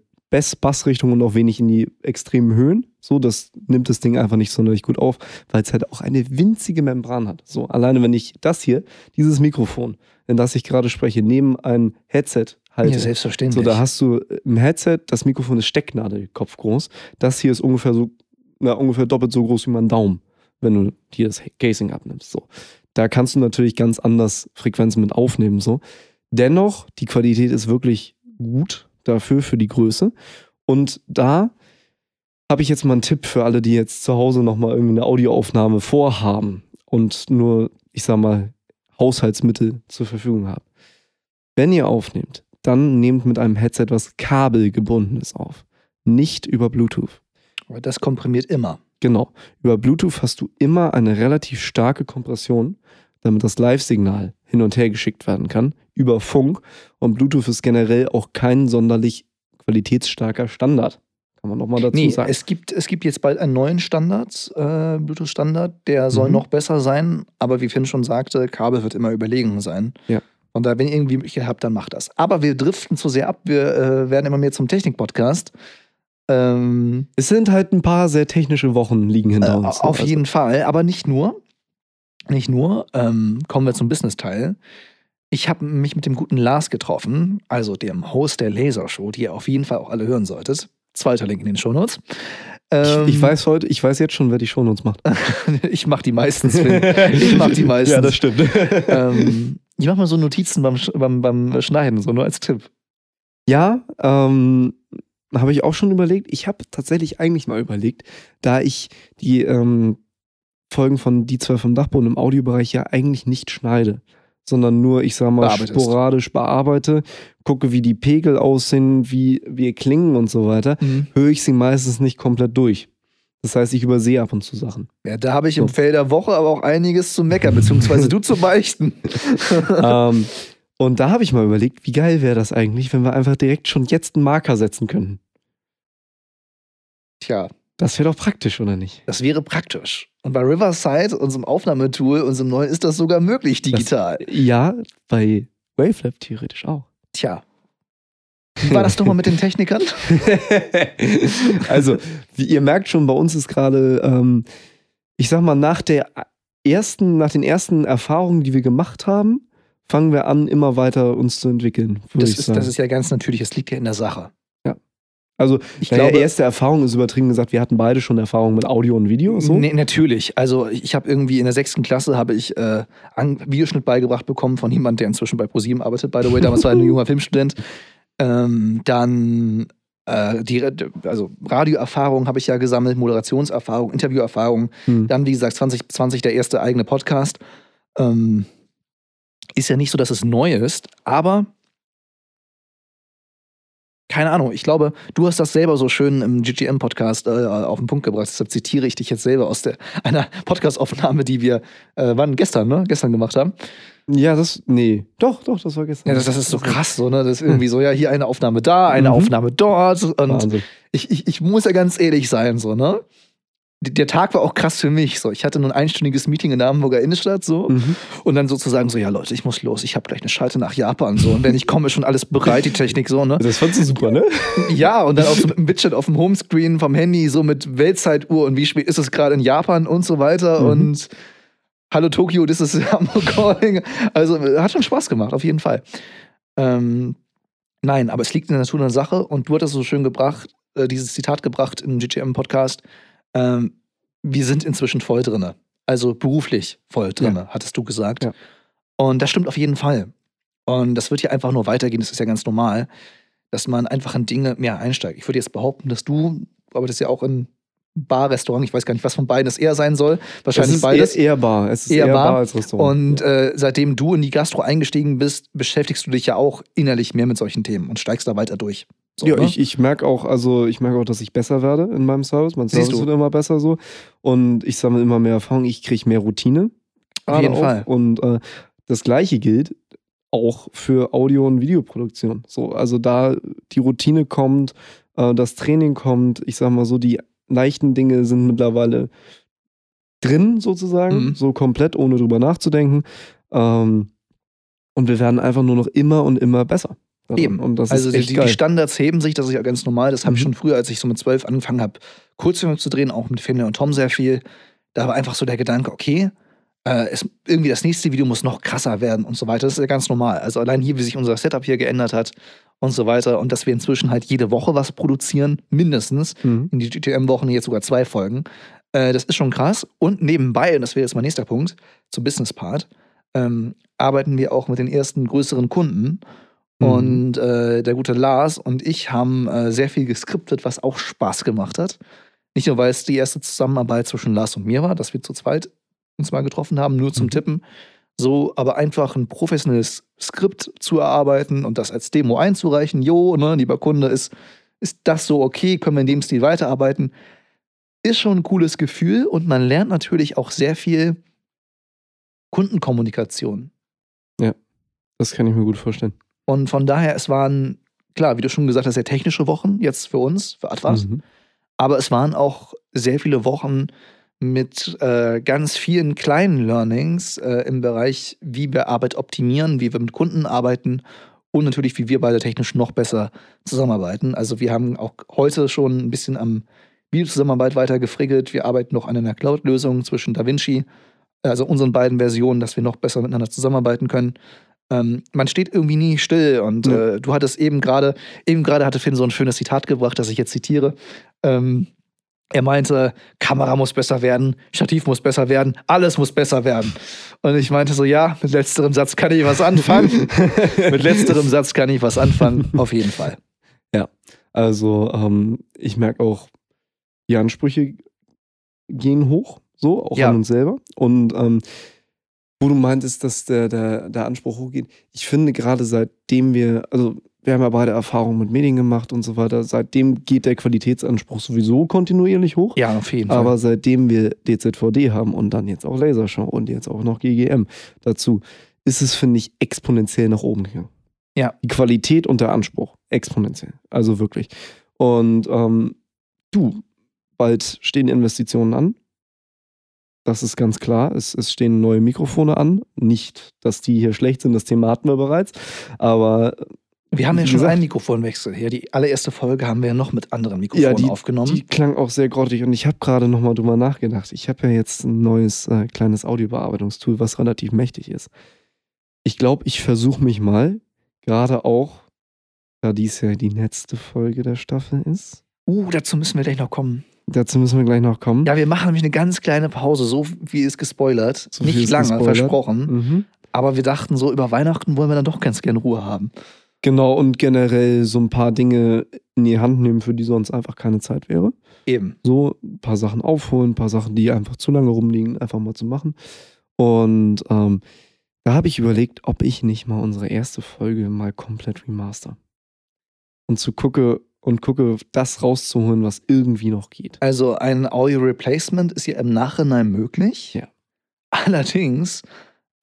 Bassrichtung und auch wenig in die extremen Höhen. So, das nimmt das Ding einfach nicht sonderlich gut auf, weil es halt auch eine winzige Membran hat. So, alleine wenn ich das hier, dieses Mikrofon, in das ich gerade spreche, neben ein Headset halte. Ja, selbstverständlich. So, da hast du im Headset, das Mikrofon ist Stecknadelkopf groß. Das hier ist ungefähr so, na, ungefähr doppelt so groß wie mein Daumen, wenn du dir das Casing abnimmst. So. Da kannst du natürlich ganz anders Frequenzen mit aufnehmen. So. Dennoch, die Qualität ist wirklich gut dafür, für die Größe. Und da habe ich jetzt mal einen Tipp für alle, die jetzt zu Hause nochmal irgendwie eine Audioaufnahme vorhaben und nur, ich sag mal, Haushaltsmittel zur Verfügung haben. Wenn ihr aufnehmt, dann nehmt mit einem Headset, was kabelgebundenes auf. Nicht über Bluetooth. Aber das komprimiert immer. Genau. Über Bluetooth hast du immer eine relativ starke Kompression, damit das Live-Signal hin und her geschickt werden kann über Funk. Und Bluetooth ist generell auch kein sonderlich qualitätsstarker Standard. Kann man nochmal dazu Nee, sagen. es gibt, es gibt jetzt bald einen neuen Standard, äh, Bluetooth-Standard, der soll Mhm. noch besser sein, aber wie Finn schon sagte, Kabel wird immer überlegen sein. Ja. Und da, wenn ihr irgendwie Möglichkeit habt, dann macht das. Aber wir driften zu sehr ab, wir äh, werden immer mehr zum Technik-Podcast. Ähm, es sind halt ein paar sehr technische Wochen liegen äh, hinter uns. ne? auf jeden Fall, aber nicht nur. Nicht nur. Ähm, kommen wir zum Business-Teil. Ich habe mich mit dem guten Lars getroffen, also dem Host der Lasershow, die ihr auf jeden Fall auch alle hören solltet. Zweiter Link in den Shownotes. Ähm, ich, ich weiß heute, ich weiß jetzt schon, wer die Shownotes macht. ich mach die meistens. Ich mach die meistens. ja, das stimmt. ähm, ich mach mal so Notizen beim, beim, beim Schneiden, so nur als Tipp. Ja, ähm, habe ich auch schon überlegt. Ich habe tatsächlich eigentlich mal überlegt, da ich die ähm, Folgen von Die zwei vom Dachboden im Audiobereich ja eigentlich nicht schneide, sondern nur, ich sag mal, Bearbeitest. sporadisch bearbeite, gucke, wie die Pegel aussehen, wie wir klingen und so weiter, höre ich sie meistens nicht komplett durch. Das heißt, ich übersehe ab und zu Sachen. Ja, da habe ich im. Feld der Woche aber auch einiges zu meckern, beziehungsweise du zu beichten. ähm, und da habe ich mal überlegt, wie geil wäre das eigentlich, wenn wir einfach direkt schon jetzt einen Marker setzen könnten. Tja, Das wäre doch praktisch, oder nicht? das wäre praktisch. Und bei Riverside, unserem Aufnahmetool, unserem neuen, ist das sogar möglich digital. Ja, bei Wavelab theoretisch auch. Tja. Wie war das nochmal mit den Technikern? also, wie ihr merkt schon, bei uns ist gerade, ähm, ich sag mal, nach der ersten, nach den ersten Erfahrungen, die wir gemacht haben, fangen wir an, immer weiter uns zu entwickeln. Das ist, das ist ja ganz natürlich, es liegt ja in der Sache. Also, Ich naja, glaube, erste Erfahrung ist übertrieben gesagt, wir hatten beide schon Erfahrung mit Audio und Video. So. Nee, natürlich. Also ich habe irgendwie in der sechsten Klasse habe ich äh, Videoschnitt beigebracht bekommen von jemandem, der inzwischen bei ProSieben arbeitet, by the way. Damals war ein junger Filmstudent. Ähm, dann äh, die, also Radioerfahrung habe ich ja gesammelt, Moderationserfahrung, Interviewerfahrung. Hm. Dann, wie gesagt, 2020 der erste eigene Podcast. Ähm, ist ja nicht so, dass es neu ist, aber keine Ahnung, ich glaube, du hast das selber so schön im GGM-Podcast äh, auf den Punkt gebracht. Deshalb zitiere ich dich jetzt selber aus der, einer Podcast-Aufnahme, die wir, äh, wann? Gestern, ne? Gestern gemacht haben. Ja, das, nee, doch, doch, das war gestern. Ja, das, das ist so krass, so, ne? Das ist irgendwie so, ja, hier eine Aufnahme da, eine Mhm. Aufnahme dort. Und Wahnsinn. ich, ich, ich muss ja ganz ehrlich sein, so, ne? Der Tag war auch krass für mich. So, ich hatte nur ein einstündiges Meeting in der Hamburger Innenstadt so Mhm. und dann sozusagen so, ja Leute, ich muss los, ich habe gleich eine Schalte nach Japan so und wenn ich komme, ist schon alles bereit, die Technik so, ne? Das fandst du super, ne? Ja, und dann auch so mit einem Widget auf dem Homescreen vom Handy, so mit Weltzeituhr und wie spät ist es gerade in Japan und so weiter. Mhm. Und Hallo Tokio, this is Hamburg calling. Also hat schon Spaß gemacht, auf jeden Fall. Ähm, nein, aber es liegt in der Natur der Sache und du hattest so schön gebracht, äh, dieses Zitat gebracht im GTM-Podcast. Ähm, wir sind inzwischen voll drinne. Also beruflich voll drinne, hattest du gesagt. Ja. Und das stimmt auf jeden Fall. Und das wird ja einfach nur weitergehen, das ist ja ganz normal, dass man einfach in Dinge mehr einsteigt. Ich würde jetzt behaupten, dass du, aber das ist ja auch in Bar, Restaurant, ich weiß gar nicht, was von beiden es eher sein soll. Wahrscheinlich es ist beides. Eher, eher Bar. Es ist Eher eher, Bar. Bar. als Restaurant. Und äh, seitdem du in die Gastro eingestiegen bist, beschäftigst du dich ja auch innerlich mehr mit solchen Themen und steigst da weiter durch. So, ja, ne? ich, ich merke auch, also ich merke auch, dass ich besser werde in meinem Service. Mein Siehst Service du. wird immer besser so. Und ich sammle immer mehr Erfahrung, ich kriege mehr Routine. Auf jeden auch. Fall. Und äh, das gleiche gilt auch für Audio- und Videoproduktion. So, also da die Routine kommt, äh, das Training kommt, ich sag mal so, die leichten Dinge sind mittlerweile drin sozusagen, Mhm. so komplett, ohne drüber nachzudenken. Ähm, und wir werden einfach nur noch immer und immer besser. Daran. Eben. Also die, die, Standards heben sich, das ist ja ganz normal. Das habe ich Mhm. schon früher, als ich so mit zwölf angefangen habe, Kurzfilme zu drehen, auch mit Finne und Tom sehr viel. Da war einfach so der Gedanke, okay, äh, es, irgendwie das nächste Video muss noch krasser werden und so weiter. Das ist ja ganz normal. Also allein hier, wie sich unser Setup hier geändert hat und so weiter. Und dass wir inzwischen halt jede Woche was produzieren, mindestens. Mhm. In die GTM-Wochen jetzt sogar zwei Folgen. Äh, das ist schon krass. Und nebenbei, und das wäre jetzt mein nächster Punkt, zum Business-Part, ähm, arbeiten wir auch mit den ersten größeren Kunden. Mhm. Und äh, der gute Lars und ich haben äh, sehr viel geskriptet, was auch Spaß gemacht hat. Nicht nur, weil es die erste Zusammenarbeit zwischen Lars und mir war, dass wir zu zweit uns mal getroffen haben, nur zum Mhm. Tippen. So, aber einfach ein professionelles Skript zu erarbeiten und das als Demo einzureichen. Jo, ne, lieber Kunde, ist, ist das so okay? Können wir in dem Stil weiterarbeiten? Ist schon ein cooles Gefühl und man lernt natürlich auch sehr viel Kundenkommunikation. Ja. Das kann ich mir gut vorstellen. Und von daher, es waren, klar, wie du schon gesagt hast, sehr technische Wochen jetzt für uns, für Atlas. Mhm. Aber es waren auch sehr viele Wochen mit äh, ganz vielen kleinen Learnings äh, im Bereich, wie wir Arbeit optimieren, wie wir mit Kunden arbeiten und natürlich, wie wir beide technisch noch besser zusammenarbeiten. Also wir haben auch heute schon ein bisschen am Videozusammenarbeit weiter gefrickelt. Wir arbeiten noch an einer Cloud-Lösung zwischen DaVinci, also unseren beiden Versionen, dass wir noch besser miteinander zusammenarbeiten können. Ähm, man steht irgendwie nie still und Ja. äh, du hattest eben gerade, eben gerade hatte Finn so ein schönes Zitat gebracht, das ich jetzt zitiere. Ähm, er meinte, Kamera muss besser werden, Stativ muss besser werden, alles muss besser werden. Und ich meinte so, ja, mit letzterem Satz kann ich was anfangen. mit letzterem Satz kann ich was anfangen, auf jeden Fall. Also, ähm, ich merke auch, die Ansprüche gehen hoch, so, auch Ja. an uns selber. Und ähm, wo du meintest, dass der, der, der Anspruch hochgeht, ich finde gerade seitdem wir, also wir haben ja beide Erfahrungen mit Medien gemacht und so weiter, seitdem geht der Qualitätsanspruch sowieso kontinuierlich hoch. Ja, auf jeden Aber seitdem wir DZVD haben und dann jetzt auch Lasershow und jetzt auch noch GGM dazu, ist es, finde ich, exponentiell nach oben gegangen. Ja. Die Qualität und der Anspruch, exponentiell. Also wirklich. Und ähm, du, bald stehen Investitionen an. Das ist ganz klar. Es, es stehen neue Mikrofone an. Nicht, dass die hier schlecht sind, das Thema hatten wir bereits. Aber Wir haben ja schon gesagt- einen Mikrofonwechsel hier. Die allererste Folge haben wir ja noch mit anderen Mikrofonen Ja, die- aufgenommen. Die klang auch sehr grottig und ich habe gerade nochmal drüber nachgedacht. Ich habe ja jetzt ein neues äh, kleines Audiobearbeitungstool, was relativ mächtig ist. Ich glaube, ich versuche mich mal, gerade auch, da dies ja die letzte Folge der Staffel ist. uh, dazu müssen wir gleich noch kommen. Dazu müssen wir gleich noch kommen. Ja, wir machen nämlich eine ganz kleine Pause, so wie es gespoilert. So Nicht lange, gespoilert. versprochen. Mhm. Aber wir dachten, so über Weihnachten wollen wir dann doch ganz gern Ruhe haben. Genau, und generell so ein paar Dinge in die Hand nehmen, für die sonst einfach keine Zeit wäre. Eben. So ein paar Sachen aufholen, ein paar Sachen, die einfach zu lange rumliegen, einfach mal zu machen. Und ähm, da habe ich überlegt, ob ich nicht mal unsere erste Folge mal komplett remaster. Und zu gucke und gucke, das rauszuholen, was irgendwie noch geht. Also ein Audio Replacement ist ja im Nachhinein möglich. Ja. Allerdings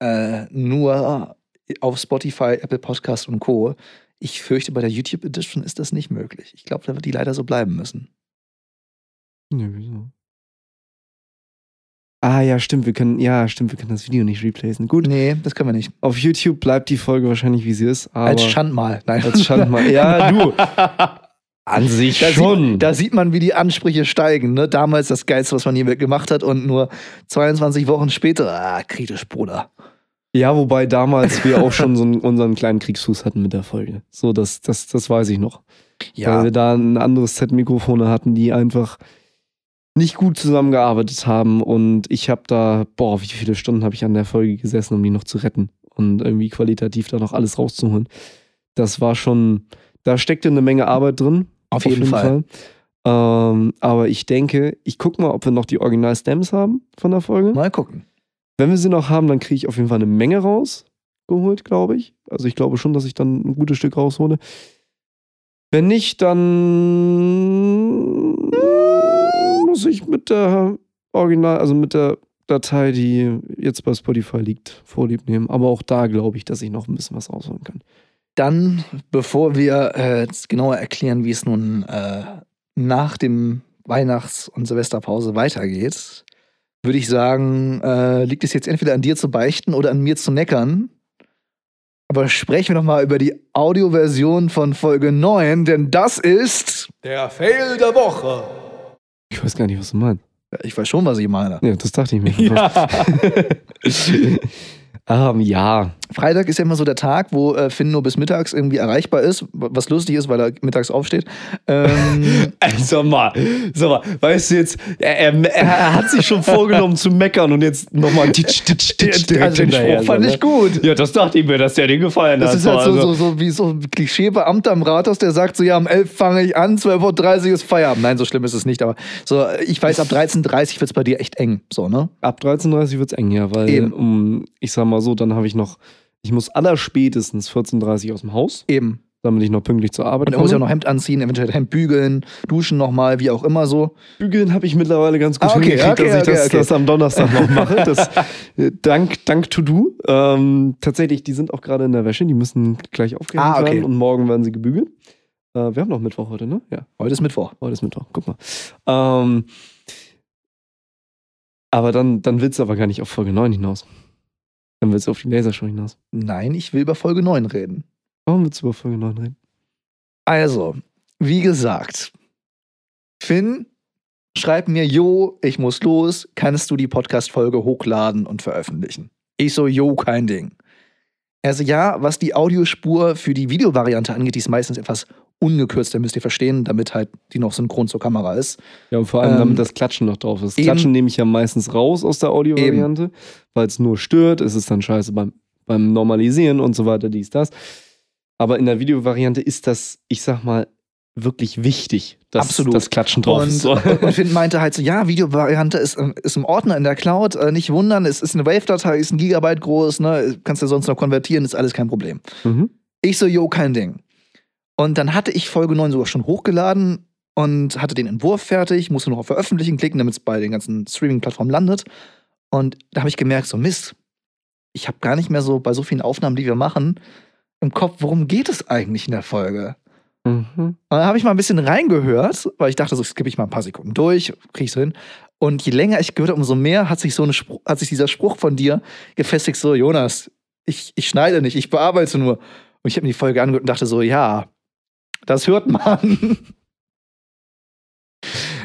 äh, nur auf Spotify, Apple Podcast und Co. Ich fürchte, bei der YouTube Edition ist das nicht möglich. Ich glaube, da wird die leider so bleiben müssen. Nö, wieso? Ah, ja, stimmt, wir können, ja, stimmt, wir können das Video nicht replacen. Gut, Nee, das können wir nicht. auf YouTube bleibt die Folge wahrscheinlich, wie sie ist. Als Schandmal. Nein. Als Schandmal. Ja, du. An sich Da schon. Sieht, da sieht man, wie die Ansprüche steigen. Ne? Damals das Geilste, was man je gemacht hat und nur 22 Wochen später, ah, kritisch, Bruder. Ja, wobei damals wir auch schon so einen, unseren kleinen Kriegsfuß hatten mit der Folge. So, das, das, das weiß ich noch. Weil Ja, wir da ein anderes Set Mikrofone hatten, die einfach nicht gut zusammengearbeitet haben. Und ich habe da, boah, wie viele Stunden habe ich an der Folge gesessen, um die noch zu retten und irgendwie qualitativ da noch alles rauszuholen. Das war schon, da steckte eine Menge Arbeit drin. auf jeden, Fall. Ähm, aber ich denke, ich gucke mal, ob wir noch die Original-Stems haben von der Folge. Mal gucken. Wenn wir sie noch haben, dann kriege ich auf jeden Fall eine Menge rausgeholt, glaube ich. Also ich glaube schon, dass ich dann ein gutes Stück raushole. Wenn nicht, dann muss ich mit der Original, also mit der Datei, die jetzt bei Spotify liegt, Vorlieb nehmen. Aber auch da glaube ich, dass ich noch ein bisschen was rausholen kann. Dann, bevor wir äh, jetzt genauer erklären, wie es nun äh, nach dem Weihnachts- und Silvesterpause weitergeht, würde ich sagen, äh, liegt es jetzt entweder an dir zu beichten oder an mir zu neckern. Aber sprechen wir noch mal über die Audioversion von Folge 9, denn das ist der Fail der Woche. Ich weiß gar nicht, was du meinst. Ich weiß schon, was ich meine. Ja, das dachte ich mir. schon fast. Ähm, ja. Freitag ist ja immer so der Tag, wo äh, Finn nur bis mittags irgendwie erreichbar ist, was lustig ist, weil er mittags aufsteht. Ähm, sag mal, sag mal, weißt du jetzt, er, er, er hat sich schon vorgenommen zu meckern und jetzt nochmal titsch, titsch, titsch, direkt also den Spruch fand ich gut. ne? Ja, das dachte ich mir, dass der den gefallen Das hat. ist halt so, also, so, so wie so ein Klischeebeamter am Rathaus, der sagt so, ja, um 11 fange ich an, 12.30 Uhr ist Feierabend. Nein, so schlimm ist es nicht, aber so, ich weiß, ab 13.30 Uhr wird es bei dir echt eng, so, ne? Ab 13.30 wird es eng, ja, weil, um, ich sag mal so, dann habe ich noch, ich muss allerspätestens 14.30 aus dem Haus. Eben. damit ich noch pünktlich zur Arbeit Und er muss ja noch Hemd anziehen, eventuell Hemd bügeln, duschen nochmal, wie auch immer so. Bügeln habe ich mittlerweile ganz gut Ah, okay, hingekriegt, okay, dass ich okay, das, okay. das am Donnerstag noch mache. Das, äh, dank, dank To Do. Ähm, tatsächlich, die sind auch gerade in der Wäsche, die müssen gleich aufgehängt Ah, okay. werden und morgen werden sie gebügelt. Äh, wir haben noch Mittwoch heute, ne? Ja, Heute ist Mittwoch. heute ist Mittwoch, guck mal. Ähm, aber dann, dann willst du aber gar nicht auf Folge 9 hinaus. Dann willst du auf die Lasershow hinaus. Nein, ich will über Folge 9 reden. Warum willst du über Folge 9 reden? Also, wie gesagt, Finn schreibt mir, Jo, ich muss los, kannst du die Podcast-Folge hochladen und veröffentlichen? Ich so, Jo, kein Ding. Er so, ja, was die Audiospur für die Videovariante angeht, die ist meistens etwas ungekürzt, da müsst ihr verstehen, damit halt die noch synchron zur Kamera ist. Ja, und vor allem, Ähm, damit das Klatschen noch drauf ist. eben. Klatschen nehme ich ja meistens raus aus der Audiovariante, weil es nur stört. Es ist dann scheiße beim, beim Normalisieren und so weiter, dies, das. Aber in der Videovariante ist das, ich sag mal, wirklich wichtig, dass Absolut. das Klatschen drauf Und, ist. Und Finn meinte halt so, ja, Videovariante ist, ist im Ordner in der Cloud, äh, nicht wundern, es ist eine Wave-Datei, ist ein Gigabyte groß, ne, kannst du sonst noch konvertieren, ist alles kein Problem. Mhm. Ich so, jo, kein Ding. Und dann hatte ich Folge 9 sogar schon hochgeladen und hatte den Entwurf fertig, musste noch auf Veröffentlichen klicken, damit es bei den ganzen Streaming-Plattformen landet. Und da habe ich gemerkt, so Mist, ich habe gar nicht mehr so bei so vielen Aufnahmen, die wir machen, im Kopf, worum geht es eigentlich in der Folge? Mhm. Und dann habe ich mal ein bisschen reingehört, weil ich dachte, so skippe ich mal ein paar Sekunden durch, kriege ich so hin. Und je länger ich gehört habe, umso mehr hat sich so eine Spruch, hat sich dieser Spruch von dir gefestigt, so, Jonas, ich, ich schneide nicht, ich bearbeite nur. Und ich habe mir die Folge angehört und dachte so, ja, das hört man.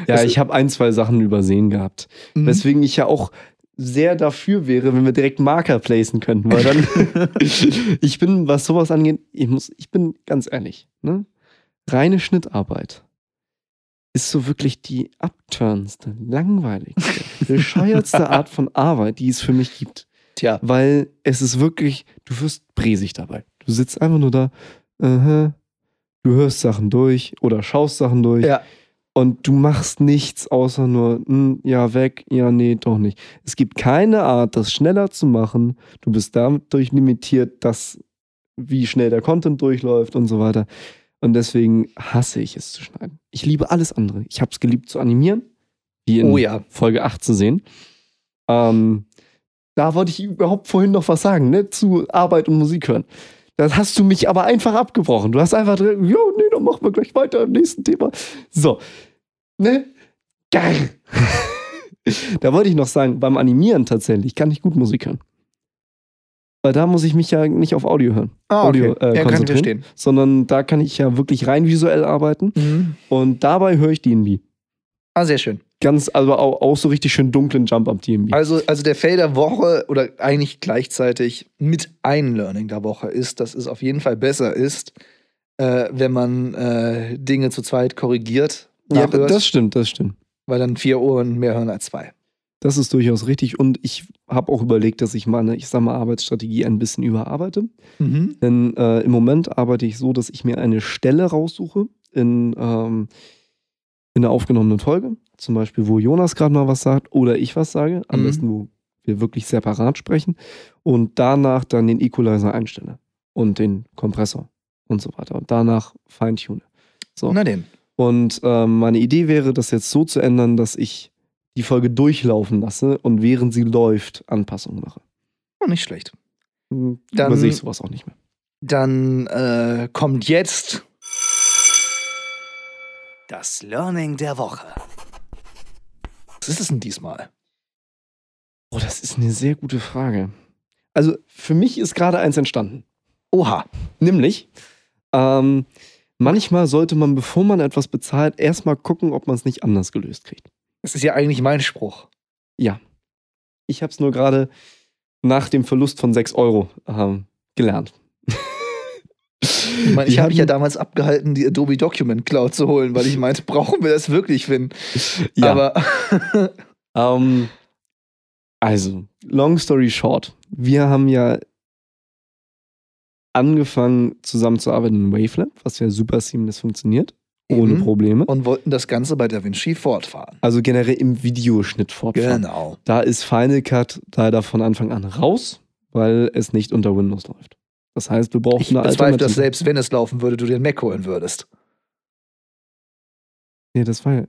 Ja, ich habe ein, zwei Sachen übersehen gehabt. Mhm. Weswegen ich ja auch sehr dafür wäre, wenn wir direkt Marker placen könnten, weil dann ich bin, was sowas angeht, ich muss, ich bin ganz ehrlich, ne? Reine Schnittarbeit ist so wirklich die abturnste, langweiligste, bescheuertste Art von Arbeit, die es für mich gibt. Tja, Weil es ist wirklich, du wirst bresig dabei. Du sitzt einfach nur da, aha, du hörst Sachen durch oder schaust Sachen durch ja, und du machst nichts außer nur, hm, ja, weg, ja, nee, doch nicht. Es gibt keine Art, das schneller zu machen. Du bist dadurch limitiert, dass, wie schnell der Content durchläuft und so weiter. Und deswegen hasse ich es zu schneiden. Ich liebe alles andere. Ich habe es geliebt zu animieren, wie in oh ja. Folge 8 zu sehen. Ähm, da wollte ich überhaupt vorhin noch was sagen, ne? Zu Arbeit und Musik hören. Das hast du mich aber einfach abgebrochen. Du hast einfach drin, jo, nee, dann machen wir gleich weiter im nächsten Thema. So. Ne? Geil. da wollte ich noch sagen, beim Animieren tatsächlich kann ich gut Musik hören. Weil da muss ich mich ja nicht auf Audio hören, Ah, Audio, okay. äh, ja, kann ich konzentrieren. verstehen. sondern da kann ich ja wirklich rein visuell arbeiten Mhm. und dabei höre ich DNB. Ah, sehr schön. Ganz, also auch, auch so richtig schön dunklen Jump am DNB. Also, also der Fail der Woche oder eigentlich gleichzeitig mit einem Learning der Woche ist, dass es auf jeden Fall besser ist, äh, wenn man äh, Dinge zu zweit korrigiert, Ja, nachhört, das stimmt, das stimmt. weil dann vier Ohren mehr hören als zwei. Das ist durchaus richtig. Und ich habe auch überlegt, dass ich meine, ich sag mal, Arbeitsstrategie ein bisschen überarbeite. Mhm. Denn äh, im Moment arbeite ich so, dass ich mir eine Stelle raussuche in, ähm, in der aufgenommenen Folge. Zum Beispiel, wo Jonas gerade mal was sagt oder ich was sage. Am Mhm. besten, wo wir wirklich separat sprechen. Und danach dann den Equalizer einstelle und den Kompressor und so weiter. Und danach feintune. So. Na denn. Und ähm, meine Idee wäre, das jetzt so zu ändern, dass ich die Folge durchlaufen lasse und während sie läuft Anpassungen mache. Oh, nicht schlecht. Hm, Dann- Übersehe ich sowas auch nicht mehr. Dann äh, kommt jetzt das Learning der Woche. Was ist es denn diesmal? Oh, das ist eine sehr gute Frage. Also für mich ist gerade eins entstanden. Oha. Nämlich, ähm, manchmal sollte man, bevor man etwas bezahlt, erstmal gucken, ob man es nicht anders gelöst kriegt. Das ist ja eigentlich mein Spruch. Ja. Ich habe es nur gerade nach dem Verlust von 6 Euro ähm, gelernt. Ich, meine, ich habe mich ja damals abgehalten, die Adobe Document Cloud zu holen, weil ich meinte, brauchen wir das wirklich, Finn? Ja. Aber Ähm, also, long story short, wir haben ja angefangen zusammenzuarbeiten in Wavelab, was ja super seamless funktioniert, ohne Eben. Probleme. und wollten das Ganze bei DaVinci fortfahren. Also generell im Videoschnitt fortfahren. Genau. Da ist Final Cut leider von Anfang an raus, weil es nicht unter Windows läuft. Das heißt, wir brauchen Ich eine Alternative. dass selbst wenn es laufen würde, du dir einen Mac holen würdest. Nee, das war ja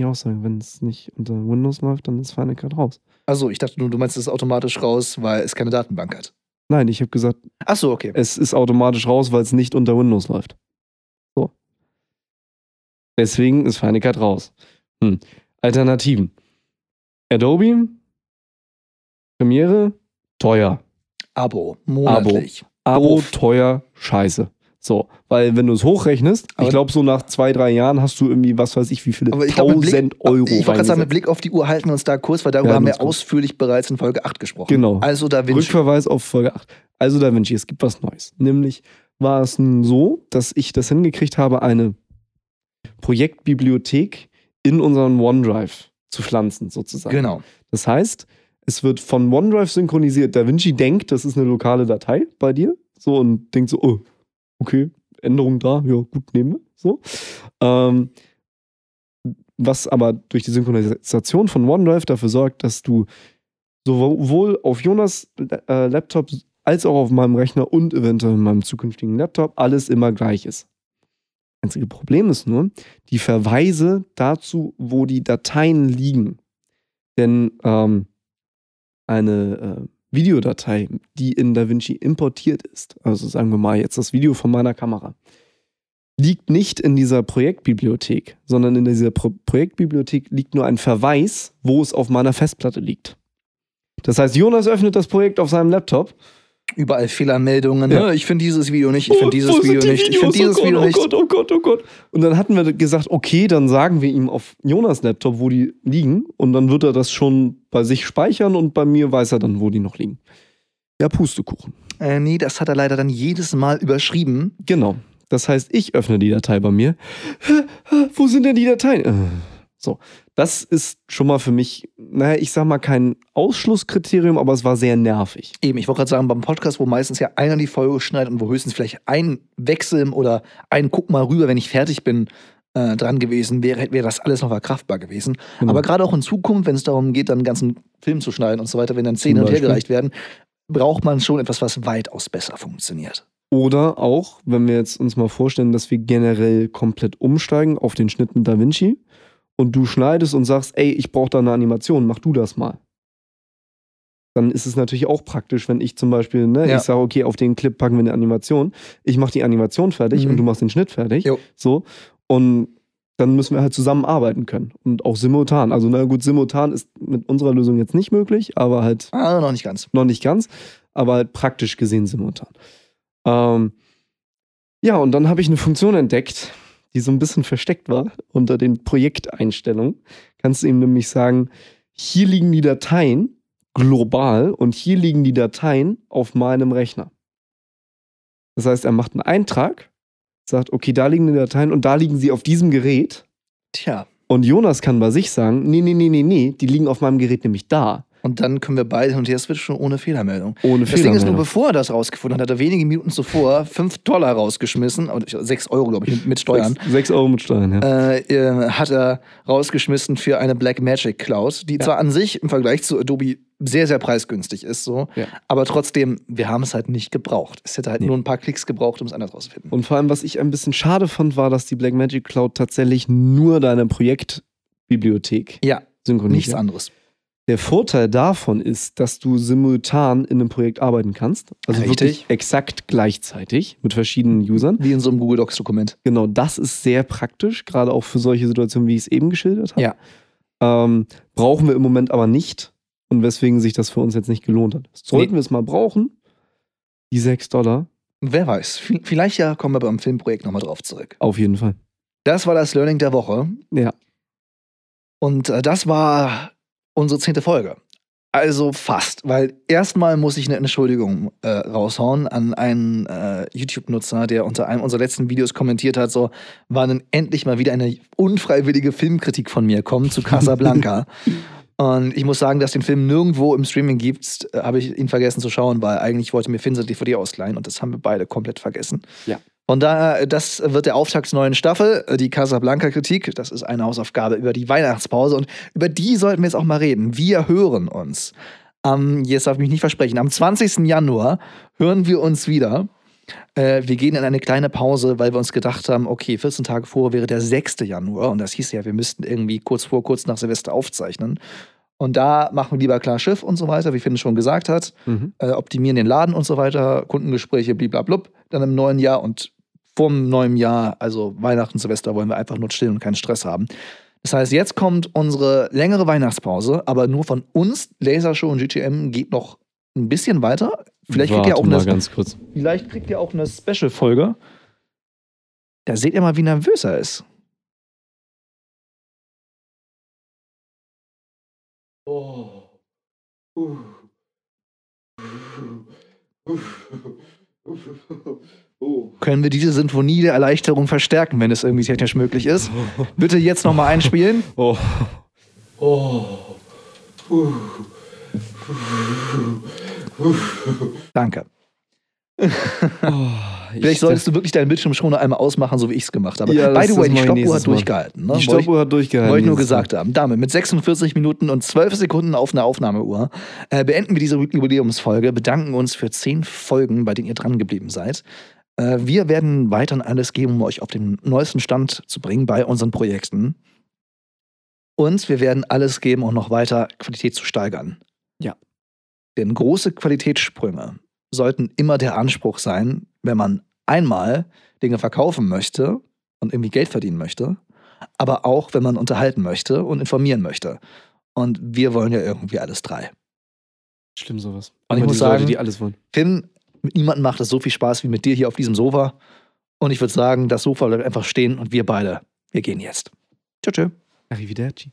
die Aussage. Wenn es nicht unter Windows läuft, dann ist Final Cut raus. Achso, ich dachte nur, du meinst es ist automatisch raus, weil es keine Datenbank hat. Nein, ich habe gesagt, Achso, okay. es ist automatisch raus, weil es nicht unter Windows läuft. So. Deswegen ist Final Cut raus. Hm. Alternativen. Adobe, Premiere, teuer. Abo, monatlich. Abo, Doof. teuer, scheiße. So, weil wenn du es hochrechnest, Aber- ich glaube, so nach zwei, drei Jahren hast du irgendwie, was weiß ich, wie viele ich glaub, mit Blick- tausend Euro. Ich wollte gerade sagen, mit. Blick auf die Uhr halten wir uns da kurz, weil darüber Ja, haben wir ausführlich bereits in Folge 8 gesprochen. Genau. Also Da Vinci. Rückverweis auf Folge 8. Also Da Vinci, es gibt was Neues. Nämlich war es nun so, dass ich das hingekriegt habe, eine Projektbibliothek in unseren OneDrive zu pflanzen, sozusagen. Genau. Das heißt, es wird von OneDrive synchronisiert. Da Vinci denkt, das ist eine lokale Datei bei dir. So und denkt so, oh, okay, Änderung da, ja, gut, nehmen wir. So. Ähm, was aber durch die Synchronisation von OneDrive dafür sorgt, dass du sowohl auf Jonas äh, Laptop als auch auf meinem Rechner und eventuell in meinem zukünftigen Laptop alles immer gleich ist. Einzige Problem ist nur die Verweise dazu, wo die Dateien liegen. Denn ähm, eine äh, Videodatei, die in DaVinci importiert ist, also sagen wir mal jetzt das Video von meiner Kamera, liegt nicht in dieser Projektbibliothek, sondern in dieser Pro Projektbibliothek liegt nur ein Verweis, wo es auf meiner Festplatte liegt. Das heißt, Jonas öffnet das Projekt auf seinem Laptop. Überall Fehlermeldungen. Ja. Ne? Ich finde dieses Video nicht, ich Oh, finde dieses wo sind Video die nicht, ich finde Videos? dieses oh Video Gott, nicht. Oh Gott, oh Gott, oh Gott. Und dann hatten wir gesagt, okay, dann sagen wir ihm auf Jonas Laptop, wo die liegen. Und dann wird er das schon bei sich speichern und bei mir weiß er dann, wo die noch liegen. Ja, Pustekuchen. Äh, nee, das hat er leider dann jedes Mal überschrieben. Genau. Das heißt, ich öffne die Datei bei mir. Wo sind denn die Dateien? Äh, So, das ist schon mal für mich, naja, ich sag mal kein Ausschlusskriterium, aber es war sehr nervig. Eben, ich wollte gerade sagen, beim Podcast, wo meistens ja einer die Folge schneidet und wo höchstens vielleicht ein Wechsel oder ein Guck mal rüber, wenn ich fertig bin, äh, dran gewesen wäre, wäre das alles noch verkraftbar gewesen. Genau. Aber gerade auch in Zukunft, wenn es darum geht, dann einen ganzen Film zu schneiden und so weiter, wenn dann Szenen hin und her Beispiel. gereicht werden, braucht man schon etwas, was weitaus besser funktioniert. Oder auch, wenn wir jetzt uns mal vorstellen, dass wir generell komplett umsteigen auf den Schnitt mit DaVinci und du schneidest und sagst, ey, ich brauche da eine Animation, mach du das mal. Dann ist es natürlich auch praktisch, wenn ich zum Beispiel, ne, Ja. ich sage, okay, auf den Clip packen wir eine Animation, ich mache die Animation fertig Mhm. und du machst den Schnitt fertig. Jo. So. Und dann müssen wir halt zusammenarbeiten können. Und auch simultan. Also, na gut, simultan ist mit unserer Lösung jetzt nicht möglich, aber halt Ah, noch nicht ganz. noch nicht ganz, aber halt praktisch gesehen simultan. Ähm, ja, und dann habe ich eine Funktion entdeckt, die so ein bisschen versteckt war unter den Projekteinstellungen. Kannst du ihm nämlich sagen, hier liegen die Dateien global und hier liegen die Dateien auf meinem Rechner. Das heißt, er macht einen Eintrag, sagt, okay, da liegen die Dateien und da liegen sie auf diesem Gerät. Tja. Und Jonas kann bei sich sagen, nee, nee, nee, nee, nee, die liegen auf meinem Gerät nämlich da. Und dann können wir beide hin und her switchen ohne Fehlermeldung. Ohne Das Ding ist nur, Fehlermeldung. bevor er das rausgefunden hat, hat er wenige Minuten zuvor 5 Dollar rausgeschmissen, oder 6 Euro, glaube ich, mit, Steuern. Sechs, sechs Euro mit Steuern, ja. Äh, äh, hat er rausgeschmissen für eine Blackmagic Cloud, die Ja. zwar an sich im Vergleich zu Adobe sehr, sehr preisgünstig ist, so, Ja. aber trotzdem, wir haben es halt nicht gebraucht. Es hätte halt Nee. nur ein paar Klicks gebraucht, um es anders rauszufinden. Und vor allem, was ich ein bisschen schade fand, war, dass die Blackmagic Cloud tatsächlich nur deine Projektbibliothek ja, synchronisiert. nichts anderes. Der Vorteil davon ist, dass du simultan in einem Projekt arbeiten kannst. Also Richtig. wirklich exakt gleichzeitig mit verschiedenen Usern. Wie in so einem Google Docs-Dokument. Genau, das ist sehr praktisch, gerade auch für solche Situationen, wie ich es eben geschildert habe. Ja. Ähm, brauchen wir im Moment aber nicht und weswegen sich das für uns jetzt nicht gelohnt hat. Sollten wir es mal brauchen, die 6 Dollar, Wer weiß, vielleicht ja kommen wir beim Filmprojekt nochmal drauf zurück. auf jeden Fall. Das war das Learning der Woche. Ja. Und äh, das war unsere zehnte Folge. Also fast, weil erstmal muss ich eine Entschuldigung äh, raushauen an einen äh, YouTube-Nutzer, der unter einem unserer letzten Videos kommentiert hat, so, wann denn endlich mal wieder eine unfreiwillige Filmkritik von mir kommt zu Casablanca. Und ich muss sagen, dass den Film nirgendwo im Streaming gibt, äh, habe ich ihn vergessen zu schauen, weil eigentlich wollte mir Finse DVD ausleihen und das haben wir beide komplett vergessen. Ja. Von daher, das wird der Auftakt zur neuen Staffel, äh, die Casablanca-Kritik. Das ist eine Hausaufgabe über die Weihnachtspause und über die sollten wir jetzt auch mal reden. Wir hören uns. Am, jetzt darf ich mich nicht versprechen, am 20. Januar hören wir uns wieder. Äh, wir gehen in eine kleine Pause, weil wir uns gedacht haben, okay, 14 Tage vor wäre der 6. Januar und das hieß ja, wir müssten irgendwie kurz vor, kurz nach Silvester aufzeichnen. Und da machen wir lieber klar Schiff und so weiter, wie Finn schon gesagt hat. Mhm. Äh, optimieren den Laden und so weiter, Kundengespräche, bliblablub. Dann im neuen Jahr und vorm neuen Jahr, also Weihnachten, Silvester, wollen wir einfach nur chillen und keinen Stress haben. Das heißt, jetzt kommt unsere längere Weihnachtspause, aber nur von uns. Lasershow und GTM geht noch ein bisschen weiter. Vielleicht kriegt ihr auch eine, ganz kurz. vielleicht kriegt ihr auch eine Special-Folge. Da seht ihr mal, wie nervös er ist. Können wir diese Sinfonie der Erleichterung verstärken, wenn es irgendwie technisch möglich ist? Bitte jetzt nochmal einspielen. Oh. Danke. Oh, Vielleicht solltest du wirklich deinen Bildschirm schon einmal ausmachen, so wie ich es gemacht habe. Ja, By das- the way, die ich Stoppuhr hat durchgehalten. Ne? Die Stoppuhr hat durchgehalten. Wollte ich nur dieses gesagt haben. Damit, mit 46 Minuten und 12 Sekunden auf einer Aufnahmeuhr, äh, beenden wir diese Jubiläumsfolge, bedanken uns für 10 Folgen, bei denen ihr dran geblieben seid. Äh, wir werden weiterhin alles geben, um euch auf den neuesten Stand zu bringen bei unseren Projekten. Und wir werden alles geben, um noch weiter Qualität zu steigern. Ja. Denn große Qualitätssprünge sollten immer der Anspruch sein, wenn man einmal Dinge verkaufen möchte und irgendwie Geld verdienen möchte, aber auch, wenn man unterhalten möchte und informieren möchte. Und wir wollen ja irgendwie alles drei. Schlimm sowas. Und ich muss die Leute, sagen- die alles wollen. Finn, mit niemandem macht es so viel Spaß wie mit dir hier auf diesem Sofa. Und ich würde sagen, das Sofa bleibt einfach stehen und wir beide, wir gehen jetzt. Tschö, tschö. Arrivederci.